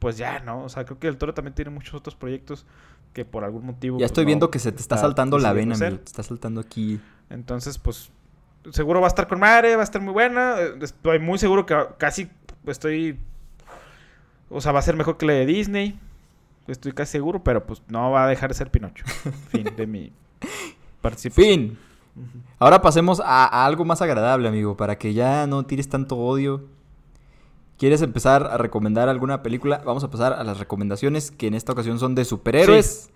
S2: pues ya, ¿no? O sea, creo que el Toro también tiene muchos otros proyectos que por algún motivo.
S1: Ya estoy
S2: pues,
S1: viendo que se te está saltando la vena, amigo. Te está saltando aquí.
S2: Entonces, pues, seguro va a estar con madre, va a estar muy buena. Estoy muy seguro que casi estoy. O sea, va a ser mejor que la de Disney. Estoy casi seguro, pero pues no va a dejar de ser Pinocho. *laughs* fin de mi
S1: participación. Fin. Ahora pasemos a, algo más agradable, amigo, para que ya no tires tanto odio. ¿Quieres empezar a recomendar alguna película? Vamos a pasar a las recomendaciones que en esta ocasión son de superhéroes.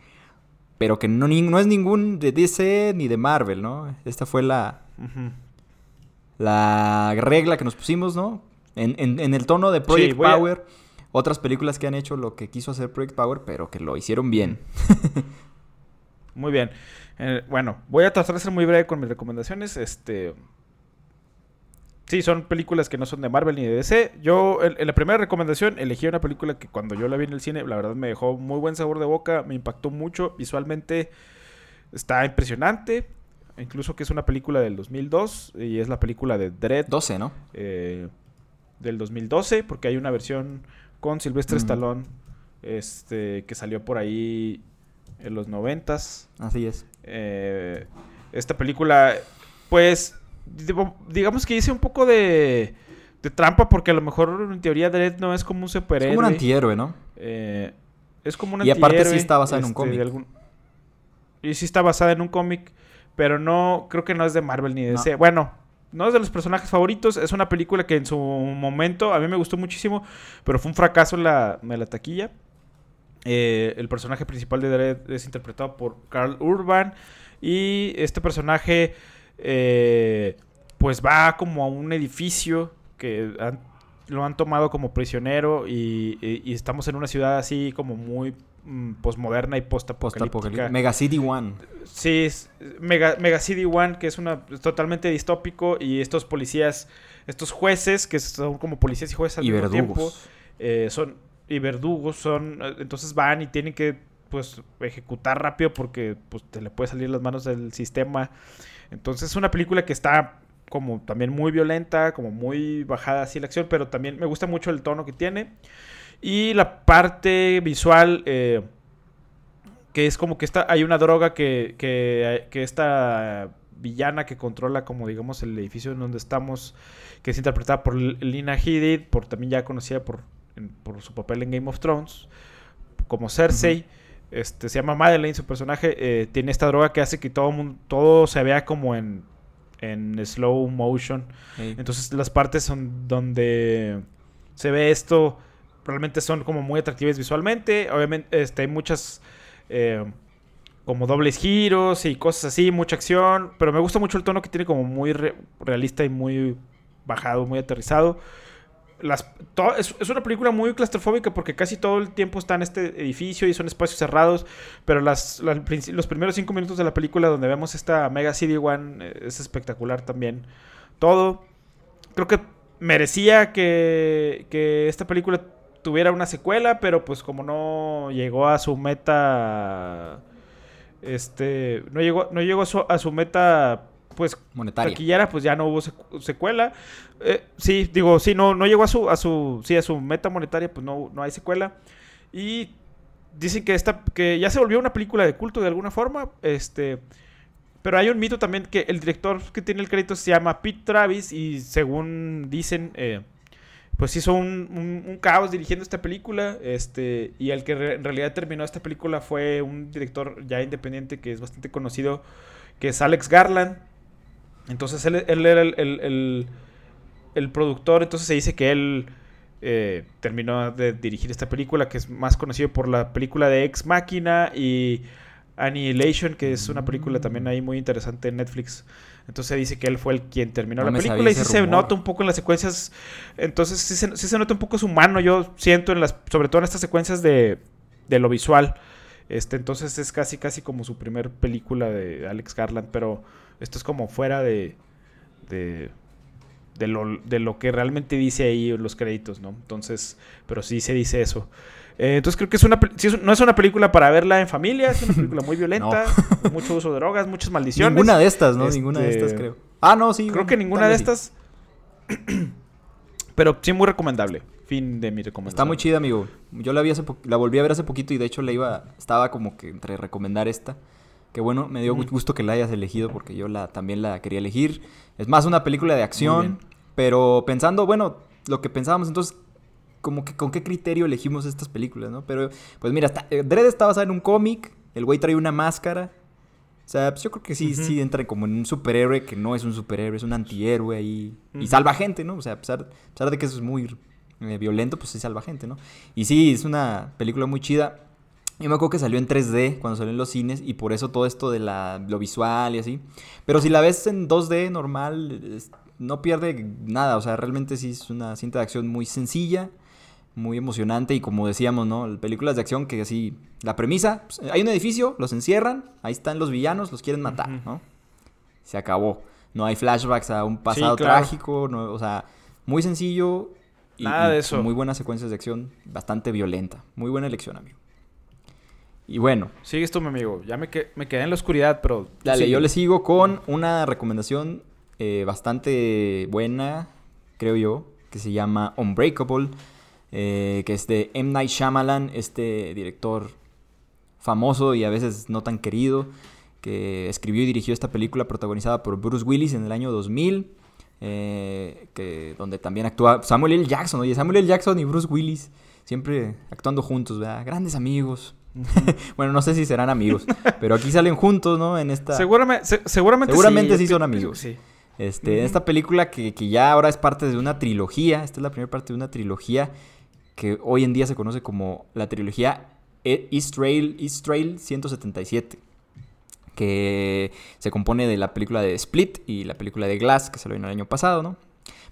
S1: Pero que no, no es ningún de DC ni de Marvel, ¿no? Esta fue la, la regla que nos pusimos, ¿no? En, el tono de Project Power. Otras películas que han hecho lo que quiso hacer Project Power, pero que lo hicieron bien. *laughs*
S2: Muy bien. Eh, bueno, voy a tratar de ser muy breve con mis recomendaciones. Este. Sí, son películas que no son de Marvel ni de DC. Yo, en, la primera recomendación, elegí una película que cuando yo la vi en el cine, la verdad me dejó muy buen sabor de boca, me impactó mucho. Visualmente está impresionante. Incluso que es una película del 2002 y es la película de Dread.
S1: 12, ¿no?
S2: Eh, del 2012, porque hay una versión con Sylvester Stallone este, que salió por ahí en los 90
S1: Así es.
S2: Eh, esta película, pues, digamos que hice un poco de, de, trampa porque a lo mejor en teoría Dread no es como un superhéroe. Es
S1: como un antihéroe, ¿no?
S2: Eh, es como un
S1: antihéroe. Y aparte sí está basada en un este,
S2: cómic. Y sí está basada en un cómic pero no, creo que no es de Marvel ni de DC. Bueno, no es de los personajes favoritos. Es una película que en su momento a mí me gustó muchísimo, pero fue un fracaso en la, la taquilla. Eh, el personaje principal de Dredd es interpretado por Carl Urban. Y este personaje, eh, pues va como a un edificio que lo han tomado como prisionero. y estamos en una ciudad así como muy Mm, postmoderna y post-apocalíptica.
S1: Mega City One.
S2: Sí, Mega, Mega City One, que es una totalmente distópico y estos policías, estos jueces, que son como policías y jueces al mismo tiempo, eh, son y verdugos, son, entonces van y tienen que pues ejecutar rápido porque pues te le puede salir las manos del sistema. Entonces es una película que está como también muy violenta, como muy bajada así la acción, pero también me gusta mucho el tono que tiene. Y la parte visual, eh, que es como que está, hay una droga que, que, que esta villana que controla como digamos el edificio en donde estamos, que es interpretada por Lina Headey, por también ya conocida por, por su papel en Game of Thrones, como Cersei. Este, se llama Madeleine, su personaje eh, tiene esta droga que hace que todo, mundo, todo se vea como en, en slow motion. Entonces las partes son donde se ve esto, realmente son como muy atractivas visualmente. Obviamente este, hay muchas... Eh, como dobles giros y cosas así, mucha acción, pero me gusta mucho el tono que tiene como muy realista y muy bajado, muy aterrizado. Las, es, una película muy claustrofóbica porque casi todo el tiempo está en este edificio y son espacios cerrados, pero las, los primeros cinco minutos de la película donde vemos esta Mega City One eh, es espectacular también. Todo. Creo que merecía que, que esta película tuviera una secuela, pero pues como no llegó a su meta este, no llegó, no llegó a su, meta, pues,
S1: monetaria.
S2: Taquillera, pues ya no hubo secuela. Eh, sí, digo, sí, no, no llegó a su, a su, sí, a su meta monetaria, pues no, no hay secuela. Y dicen que esta, que ya se volvió una película de culto de alguna forma, este... Pero hay un mito también que el director que tiene el crédito se llama Pete Travis y según dicen, eh, pues hizo un, caos dirigiendo esta película. Este, y el que en realidad terminó esta película fue un director ya independiente que es bastante conocido, que es Alex Garland. Entonces él, era el, productor, entonces se dice que él eh, terminó de dirigir esta película, que es más conocido por la película de Ex Máquina y Annihilation, que es una película también ahí muy interesante en Netflix. Entonces dice que él fue el quien terminó la película y sí se nota un poco en las secuencias. Entonces sí se, nota un poco su mano, yo siento, en las, sobre todo en estas secuencias de, de lo visual. Este, entonces es casi, casi como su primer película de Alex Garland, pero esto es como fuera de, de, de, lo, de lo que realmente dice ahí los créditos, ¿no? Entonces, pero sí se dice eso. Eh, entonces creo que es una, no es una película para verla en familia, es una película muy *laughs* violenta, mucho uso de drogas, muchas maldiciones.
S1: Ninguna de estas, ¿no? Ninguna de estas este, creo. Ah, no, sí.
S2: Creo que ninguna de estas. *clears throat* Pero sí muy recomendable. Fin de mi recomendación.
S1: Está muy chida, amigo. Yo la vi hace la volví a ver hace poquito y de hecho la iba estaba como que entre recomendar esta. Que bueno, me dio gusto que la hayas elegido porque yo la también la quería elegir. Es más una película de acción, pero pensando, bueno, lo que pensábamos entonces como que con qué criterio elegimos estas películas, ¿no? Pero, pues mira, está, eh, Dredd está basado en un cómic, el güey trae una máscara. O sea, pues yo creo que sí, sí entra como en un superhéroe que no es un superhéroe, es un antihéroe ahí. Y salva gente, ¿no? O sea, a pesar, de que eso es muy eh, violento, pues sí salva gente, ¿no? Y sí, es una película muy chida. Yo me acuerdo que salió en 3D cuando salió en los cines y por eso todo esto de la, lo visual y así. Pero si la ves en 2D normal, no pierde nada. O sea, realmente sí es una cinta de acción muy sencilla muy emocionante y como decíamos, ¿no? Películas de acción que así, la premisa, pues, hay un edificio, los encierran, ahí están los villanos, los quieren matar, ¿no? Se acabó. No hay flashbacks a un pasado trágico, o sea, muy sencillo y,
S2: Nada de eso.
S1: muy buenas secuencias de acción, bastante violenta. Muy buena elección, amigo. Y bueno.
S2: Sigues tú, mi amigo. Ya me, me quedé en la oscuridad, pero...
S1: Dale, yo le sigo con una recomendación eh, bastante buena, creo yo, que se llama Unbreakable eh, que es de M. Night Shyamalan, este director famoso y a veces no tan querido, que escribió y dirigió esta película protagonizada por Bruce Willis en el año 2000, eh, que, donde también actúa Samuel L. Jackson, oye, Samuel L. Jackson y Bruce Willis, siempre actuando juntos, ¿verdad? Grandes amigos. *laughs* bueno, no sé si serán amigos, pero aquí salen juntos, ¿no? En esta...
S2: Seguramente, seguramente,
S1: seguramente sí, son amigos. Sí. Este, Esta película que, que, ya ahora es parte de una trilogía, esta es la primera parte de una trilogía que hoy en día se conoce como la trilogía East Trail, East Trail 177, que se compone de la película de Split y la película de Glass, que salió en el año pasado, ¿no?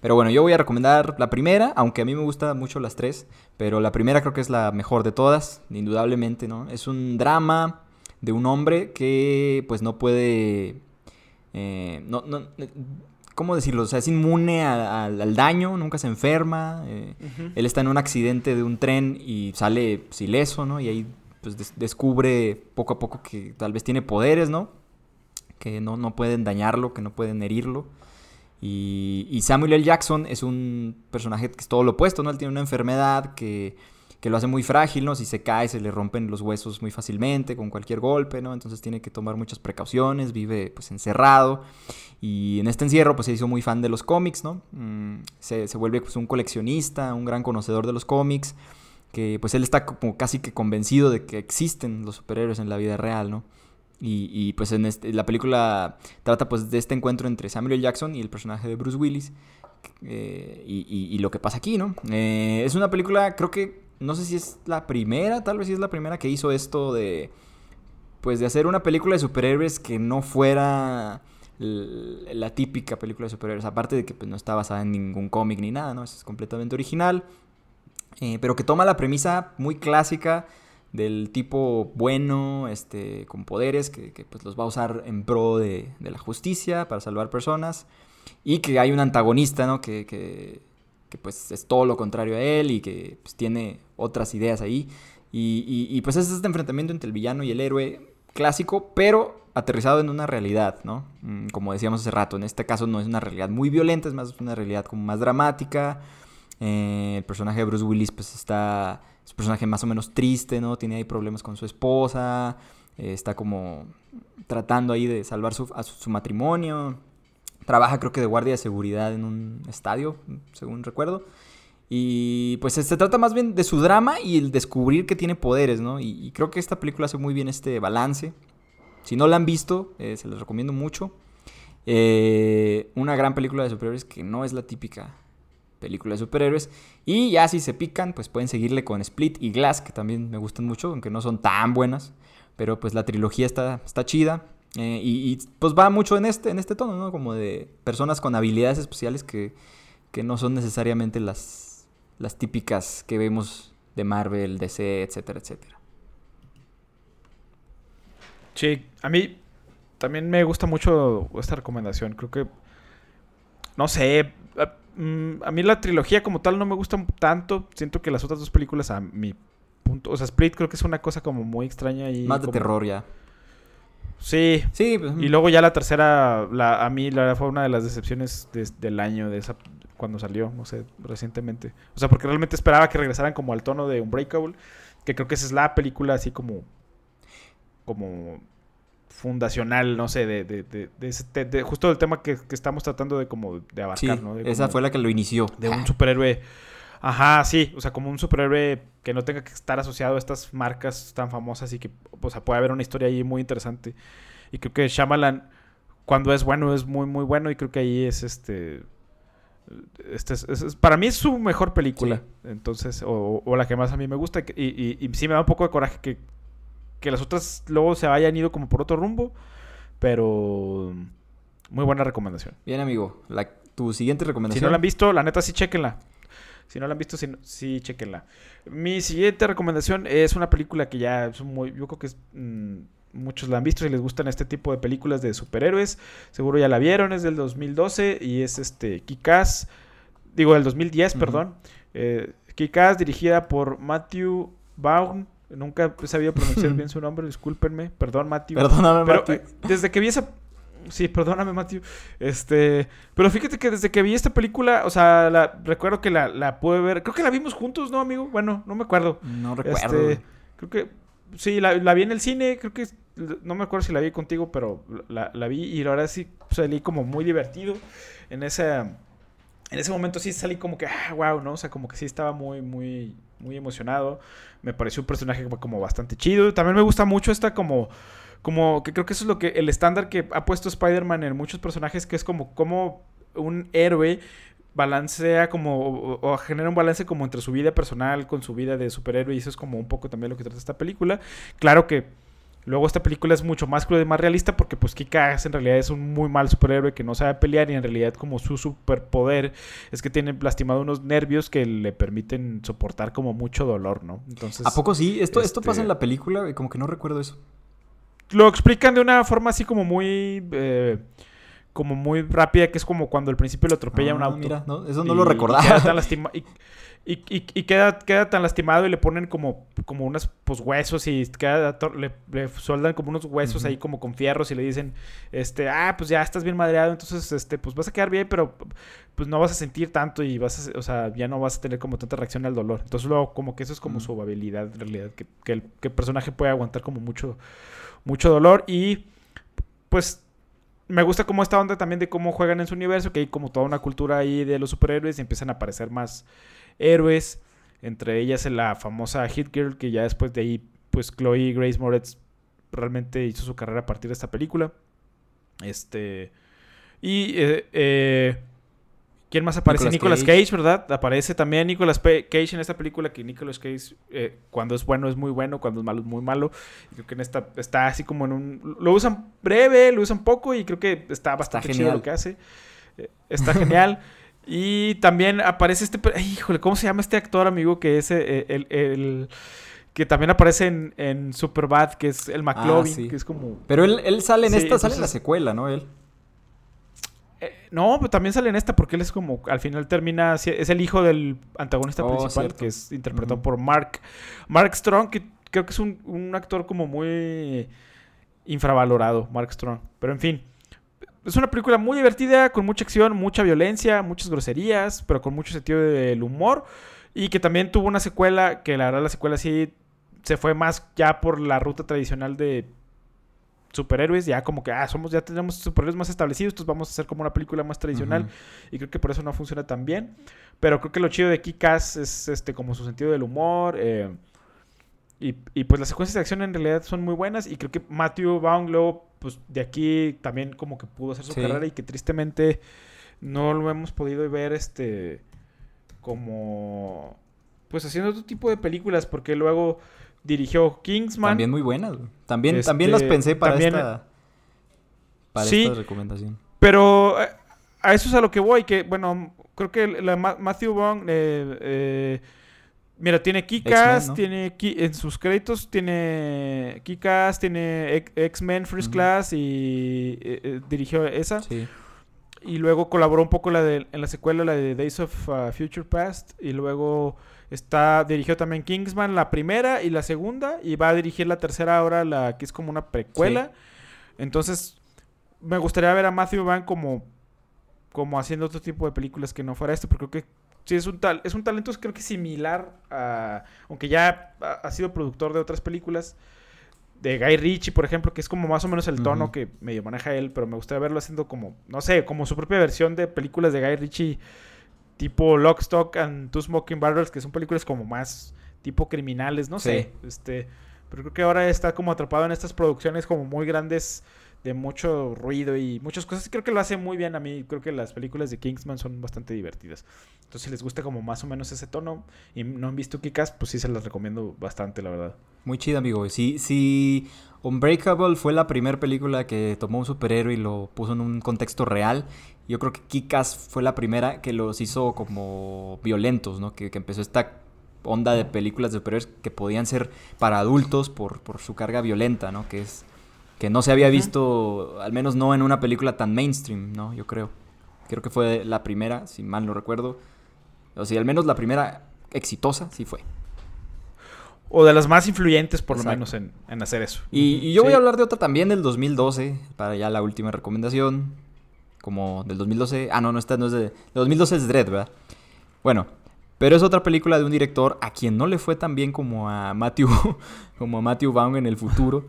S1: Pero bueno, yo voy a recomendar la primera, aunque a mí me gustan mucho las tres, pero la primera creo que es la mejor de todas, indudablemente, ¿no? Es un drama de un hombre que pues no puede... Eh, no, ¿cómo decirlo? O sea, es inmune al daño, nunca se enferma. Eh, él está en un accidente de un tren y sale pues, ileso, ¿no? Y ahí pues, descubre poco a poco que tal vez tiene poderes, ¿no? Que no, no pueden dañarlo, que no pueden herirlo. Y, Samuel L. Jackson es un personaje que es todo lo opuesto, ¿no? Él tiene una enfermedad que, que lo hace muy frágil, ¿no? Si se cae se le rompen los huesos muy fácilmente con cualquier golpe, ¿no? Entonces tiene que tomar muchas precauciones, vive pues encerrado y en este encierro pues se hizo muy fan de los cómics, ¿no? Mm, se, se, vuelve pues un coleccionista, un gran conocedor de los cómics, que pues él está como casi que convencido de que existen los superhéroes en la vida real, ¿no? Y, pues en este, la película trata pues de este encuentro entre Samuel. Jackson y el personaje de Bruce Willis. Eh, y, lo que pasa aquí, ¿no? Eh, es una película, creo que, no sé si es la primera, tal vez si es la primera que hizo esto de, pues de hacer una película de superhéroes que no fuera la típica película de superhéroes, aparte de que pues, no está basada en ningún cómic ni nada, ¿no? Es completamente original, eh, pero que toma la premisa muy clásica del tipo bueno, este, con poderes, que, pues los va a usar en pro de, la justicia para salvar personas. Y que hay un antagonista, ¿no? Que, pues es todo lo contrario a él y que pues, tiene otras ideas ahí. Y, y, pues es este enfrentamiento entre el villano y el héroe clásico, pero aterrizado en una realidad, ¿no? Mm, como decíamos hace rato, en este caso no es una realidad muy violenta, es más una realidad como más dramática. Eh, el personaje de Bruce Willis pues está es un personaje más o menos triste, ¿no? Tiene ahí problemas con su esposa, eh, está como tratando ahí de salvar su, a su, matrimonio. Trabaja creo que de guardia de seguridad en un estadio, según recuerdo. Y pues se trata más bien de su drama y el descubrir que tiene poderes, ¿no? Y, creo que esta película hace muy bien este balance. Si no la han visto, eh, se les recomiendo mucho. Eh, una gran película de superhéroes que no es la típica película de superhéroes. Y ya si se pican, pues pueden seguirle con Split y Glass, que también me gustan mucho, aunque no son tan buenas. Pero pues la trilogía está, está chida. Eh, y, pues va mucho en este, en este tono, ¿no? Como de personas con habilidades especiales que, que no son necesariamente las, las típicas que vemos de Marvel, DC, etcétera, etcétera.
S2: Sí, a mí también me gusta mucho esta recomendación. Creo que, no sé, Mm, a mí la trilogía como tal no me gusta tanto. Siento que las otras dos películas a mi punto... O sea, Split creo que es una cosa como muy extraña y...
S1: Más de terror ya.
S2: Sí. Sí. Pues, y luego ya la tercera, la, a mí la, fue una de las decepciones del año, de esa cuando salió, no sé, recientemente. O sea, porque realmente esperaba que regresaran como al tono de Unbreakable, que creo que esa es la película así como... Como fundacional, no sé, de, de, de, de justo el tema que, estamos tratando de como de abarcar, ¿no?
S1: esa fue la que lo inició.
S2: De un superhéroe. Ajá, sí, o sea, como un superhéroe que no tenga que estar asociado a estas marcas tan famosas y que, o sea, puede haber una historia ahí muy interesante. Y creo que Shyamalan, cuando es bueno, es muy, muy bueno y creo que ahí es este... Este es, para mí es su mejor película, entonces, o, o, la que más a mí me gusta. Y, y, y sí me da un poco de coraje que que las otras luego se hayan ido como por otro rumbo. Pero muy buena recomendación.
S1: Bien, amigo. tu siguiente recomendación.
S2: Si no la han visto, la neta sí chequenla. Si no la han visto, sí, sí chequenla. Mi siguiente recomendación es una película que ya es muy. Yo creo que mm, muchos la han visto si les gustan este tipo de películas de superhéroes. Seguro ya la vieron, es del 2012 y es este Kikaz. Digo, del 2010, perdón. Eh, Kikaz, dirigida por Matthew Vaughn Nunca he sabido pronunciar *laughs* bien su nombre, discúlpenme. Perdón, Matthew.
S1: Perdóname, pero, Matthew.
S2: Eh, desde que vi esa. Sí, perdóname, Matthew. Este. Pero fíjate que desde que vi esta película, o sea, la, recuerdo que la, la pude ver. Creo que la vimos juntos, ¿no, amigo? Bueno, no me acuerdo.
S1: No recuerdo.
S2: Este, creo que. Sí, la, la, vi en el cine. Creo que. No me acuerdo si la vi contigo, pero la, la vi y ahora sí salí como muy divertido en ese. En ese momento sí salí como que, ah, wow, ¿no? O sea, como que sí estaba muy, muy, muy emocionado. Me pareció un personaje como bastante chido. También me gusta mucho esta como... Como que creo que eso es lo que el estándar que ha puesto Spider-Man en muchos personajes, que es como, como un héroe balancea como o, genera un balance como entre su vida personal con su vida de superhéroe y eso es como un poco también lo que trata esta película. Claro que Luego esta película es mucho más cruda y más realista porque pues Kikas en realidad es un muy mal superhéroe que no sabe pelear y en realidad como su superpoder es que tiene lastimado unos nervios que le permiten soportar como mucho dolor, ¿no?
S1: Entonces... ¿A poco sí? Esto, esto pasa en este la película como que no recuerdo eso.
S2: Lo explican de una forma así como muy... Eh, como muy rápida, que es como cuando al principio le atropella un
S1: ah, auto. Mira, ¿no? eso no lo recordaba.
S2: y, y, queda, queda tan lastimado y le ponen como, como unos pues, huesos y queda, le, le sueldan como unos huesos ahí como con fierros y le dicen, este, ah, pues ya estás bien madreado, entonces, este, pues vas a quedar bien, pero pues no vas a sentir tanto y vas a, o sea, ya no vas a tener como tanta reacción al dolor. Entonces luego como que eso es como su habilidad en realidad, que, que, el, que el personaje puede aguantar como mucho, mucho dolor y pues me gusta como esta onda también de cómo juegan en su universo, que hay como toda una cultura ahí de los superhéroes y empiezan a aparecer más héroes. Entre ellas la famosa Hit Girl, que ya después de ahí, pues Chloe Grace Moretz realmente hizo su carrera a partir de esta película. Este. Y eh, eh ¿Quién más aparece? Nicolas, Cage. ¿verdad? Aparece también Nicolas Cage en esta película, que Nicolas Cage eh, cuando es bueno es muy bueno, cuando es malo es muy malo. creo que en esta está así como en un... Lo usan breve, lo usan poco y creo que está bastante chido lo que hace. Está genial. *laughs* y también aparece este... híjole, ¿cómo se llama este actor, amigo? Que es eh, el... que también aparece en, en Superbad, que es el ah, McLovin, que es como...
S1: Pero él, sale en esta, sale en la secuela, ¿no? Él.
S2: Eh, no, pero también sale en esta porque él es como, al final termina, es el hijo del antagonista oh, principal, que es interpretado por Mark, Mark Strong, que creo que es un, actor como muy infravalorado, Mark Strong. Pero en fin, es una película muy divertida, con mucha acción, mucha violencia, muchas groserías, pero con mucho sentido del humor. Y que también tuvo una secuela, que la verdad la secuela sí se fue más ya por la ruta tradicional de superhéroes, ya como que, ah, somos, ya tenemos superhéroes más establecidos, entonces vamos a hacer como una película más tradicional. Y creo que por eso no funciona tan bien. Pero creo que lo chido de Kikas es este como su sentido del humor. Eh, y, y, pues las secuencias de acción en realidad son muy buenas. Y creo que Matthew Vaughn luego, pues de aquí también como que pudo hacer su carrera y que tristemente no lo hemos podido ver este como pues haciendo otro tipo de películas porque luego dirigió Kingsman.
S1: También muy buenas. También, también las este, pensé para esta para esta recomendación.
S2: Pero eh, a eso es a lo que voy, que bueno, creo que la Matthew Vaughn eh, eh, mira, tiene Kikas, tiene en sus créditos tiene Kikas, tiene X-Men First Class y dirigió esa. Sí. Y luego colaboró un poco la de, en la secuela, la de Days of uh, Future Past. Y luego está dirigió también Kingsman, la primera y la segunda. Y va a dirigir la tercera ahora, la que es como una precuela. Entonces, me gustaría ver a Matthew Van como, como haciendo otro tipo de películas que no fuera esto. Porque creo que sí es un, tal, es un talento creo que similar a... Aunque ya ha sido productor de otras películas de Guy Ritchie, por ejemplo, que es como más o menos el tono que medio maneja él, pero me gustaría verlo haciendo como, no sé, como su propia versión de películas de Guy Ritchie, tipo Lock, Stock and Two Smoking Barrels, que son películas como más tipo criminales, no sé, este, pero creo que ahora está como atrapado en estas producciones como muy grandes de mucho ruido y muchas cosas. Creo que lo hace muy bien a mí. Creo que las películas de Kingsman son bastante divertidas. Entonces, si les gusta como más o menos ese tono y no han visto Kikas, pues sí se las recomiendo bastante, la verdad.
S1: Muy chida, amigo. Si, si Unbreakable fue la primera película que tomó un superhéroe y lo puso en un contexto real, yo creo que Kikas fue la primera que los hizo como violentos, ¿no? Que, que empezó esta onda de películas de superhéroes que podían ser para adultos por, por su carga violenta, ¿no? Que es que no se había visto, al menos no en una película tan mainstream, ¿no? Yo creo. Creo que fue la primera, si mal no recuerdo. O sea, al menos la primera exitosa sí fue.
S2: O de las más influyentes, por lo menos, en, hacer eso.
S1: Y, yo voy a hablar de otra también del 2012, para ya la última recomendación. Como del 2012. Ah, no, no, esta no es de. De 2012 es Dread, ¿verdad? Bueno, pero es otra película de un director a quien no le fue tan bien como a Matthew, *laughs* como a Matthew Vaughn en el futuro.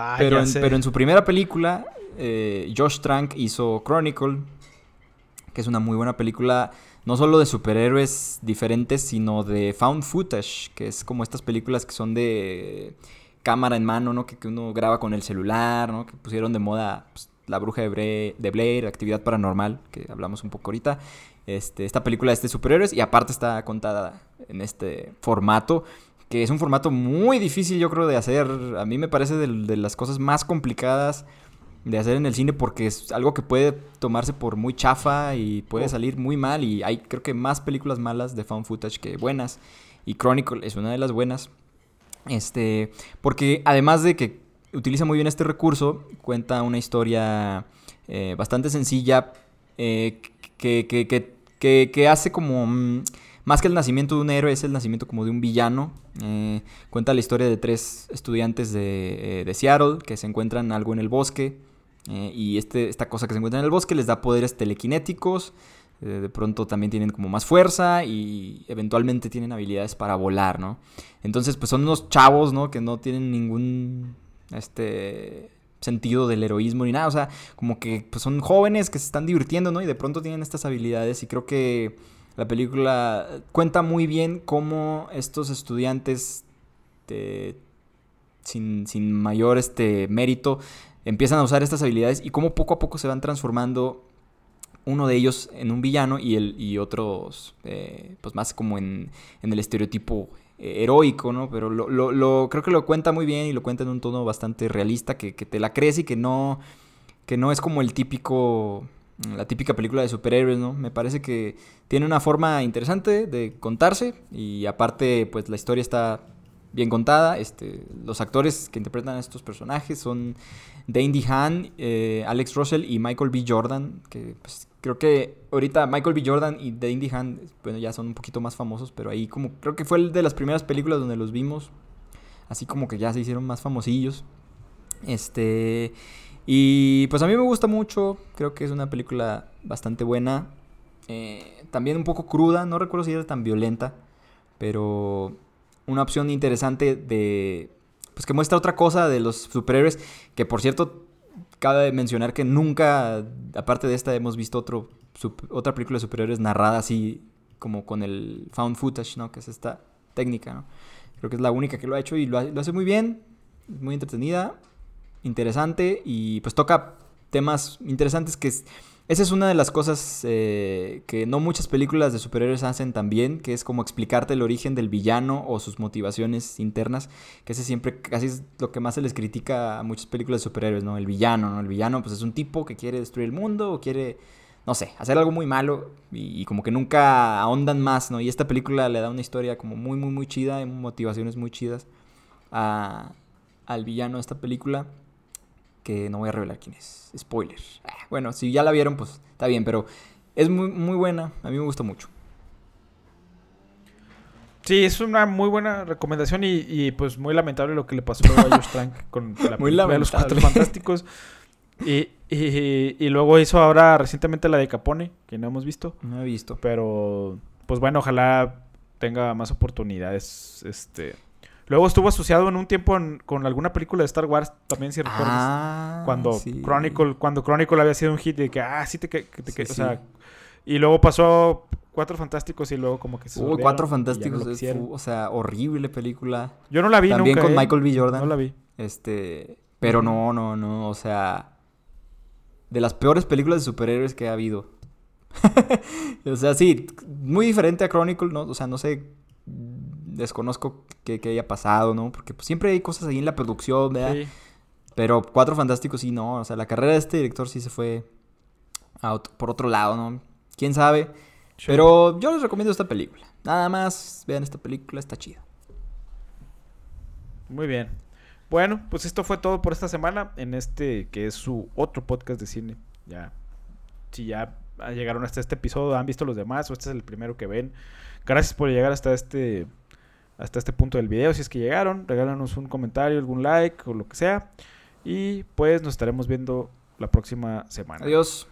S1: Ah, pero, en, pero, en, su primera película, eh, Josh Trank hizo Chronicle, que es una muy buena película, no solo de superhéroes diferentes, sino de found footage, que es como estas películas que son de cámara en mano, ¿no? Que, uno graba con el celular, ¿no? Que pusieron de moda pues, La Bruja de, de Blair, Actividad Paranormal, que hablamos un poco ahorita. Este, esta película es de superhéroes y aparte está contada en este formato que es un formato muy difícil yo creo de hacer. A mí me parece de, las cosas más complicadas de hacer en el cine porque es algo que puede tomarse por muy chafa y puede oh. salir muy mal y hay creo que más películas malas de found footage que buenas y Chronicle es una de las buenas. Este, porque además de que utiliza muy bien este recurso, cuenta una historia eh, bastante sencilla eh, que, que, que, que, hace como... Mm, más que el nacimiento de un héroe, es el nacimiento como de un villano. Eh, cuenta la historia de tres estudiantes de, de, Seattle que se encuentran algo en el bosque. y este, esta cosa que se encuentra en el bosque les da poderes telequinéticos. de pronto también tienen como más fuerza y eventualmente tienen habilidades para volar, ¿no? Entonces, pues son unos chavos, ¿no? Que no tienen ningún, este, sentido del heroísmo ni nada. O sea, como que pues, son jóvenes que se están divirtiendo, ¿no? Y de pronto tienen estas habilidades. Y creo que la película cuenta muy bien cómo estos estudiantes, sin, sin, mayor este, mérito, empiezan a usar estas habilidades y cómo poco a poco se van transformando uno de ellos en un villano y, el, y otros, eh, pues más como en, en el estereotipo heroico, ¿no? Pero lo, lo, creo que lo cuenta muy bien y lo cuenta en un tono bastante realista, que, te la crees y que no, que no es como el típico, la típica película de superhéroes, ¿no? Me parece que tiene una forma interesante de contarse y aparte, pues la historia está bien contada. Este, los actores que interpretan a estos personajes son Dane Han, eh, Alex Russell y Michael B. Jordan, que pues, Creo que ahorita Michael B. Jordan y Dane Han, bueno, ya son un poquito más famosos, pero ahí como creo que fue el de las primeras películas donde los vimos. Así como que ya se hicieron más famosillos. Este. Y pues a mí me gusta mucho. Creo que es una película bastante buena. Eh, también un poco cruda. No recuerdo si era tan violenta. Pero una opción interesante de. Pues que muestra otra cosa de los superhéroes. Que por cierto, cabe mencionar que nunca, aparte de esta, hemos visto otro, otra película de superhéroes narrada así como con el found footage, ¿no? Que es esta técnica, ¿no? Creo que es la única que lo ha hecho y lo, lo hace muy bien, muy entretenida, interesante y pues toca temas interesantes que esa es una de las cosas eh, que no muchas películas de superhéroes hacen también, que es como explicarte el origen del villano o sus motivaciones internas, que ese siempre casi es lo que más se les critica a muchas películas de superhéroes, ¿no? El villano, ¿no? El villano pues es un tipo que quiere destruir el mundo o quiere, no sé, hacer algo muy malo y, como que nunca ahondan más, ¿no? Y esta película le da una historia como muy, muy, muy chida, y motivaciones muy chidas al villano de esta película que no voy a revelar quién es. Spoiler. Ah, bueno, si ya la vieron, pues está bien, pero es muy, muy buena. A mí me gusta mucho.
S2: Sí, es una muy buena recomendación y, pues muy lamentable lo que le pasó a Josh Trank *laughs* con la muy de los Cuatro Fantásticos. Y, y, luego hizo ahora recientemente la de Capone, que no hemos visto.
S1: No he visto.
S2: Pero, pues bueno, ojalá tenga más oportunidades. Este Luego estuvo asociado en un tiempo con alguna película de Star Wars, también si recuerdas. Ah, cuando Chronicle, cuando Chronicle había sido un hit de que, ah, sí te, que, te o sea, y luego pasó Cuatro Fantásticos y luego como que
S1: se Uy, Cuatro Fantásticos, o sea, horrible película.
S2: Yo no la vi
S1: También con
S2: ¿eh?
S1: Michael B. Jordan.
S2: No la vi.
S1: Este, pero no, no, no, o sea, de las peores películas de superhéroes que ha habido. *laughs* o sea, sí, muy diferente a Chronicle, ¿no? O sea, no sé desconozco qué, haya pasado, ¿no? Porque pues, siempre hay cosas ahí en la producción, ¿verdad? Sí. Pero Cuatro Fantásticos sí, no. O sea, la carrera de este director sí se fue por otro lado, ¿no? ¿Quién sabe? Pero yo les recomiendo esta película. Nada más, vean esta película, está chida.
S2: Muy bien. Bueno, pues esto fue todo por esta semana en este que es su otro podcast de cine. Ya, si ya llegaron hasta este episodio, han visto los demás o este es el primero que ven. Gracias por llegar hasta este hasta este punto del video. Si es que llegaron, regálanos un comentario, algún like o lo que sea. Y pues nos estaremos viendo la próxima semana.
S1: Adiós.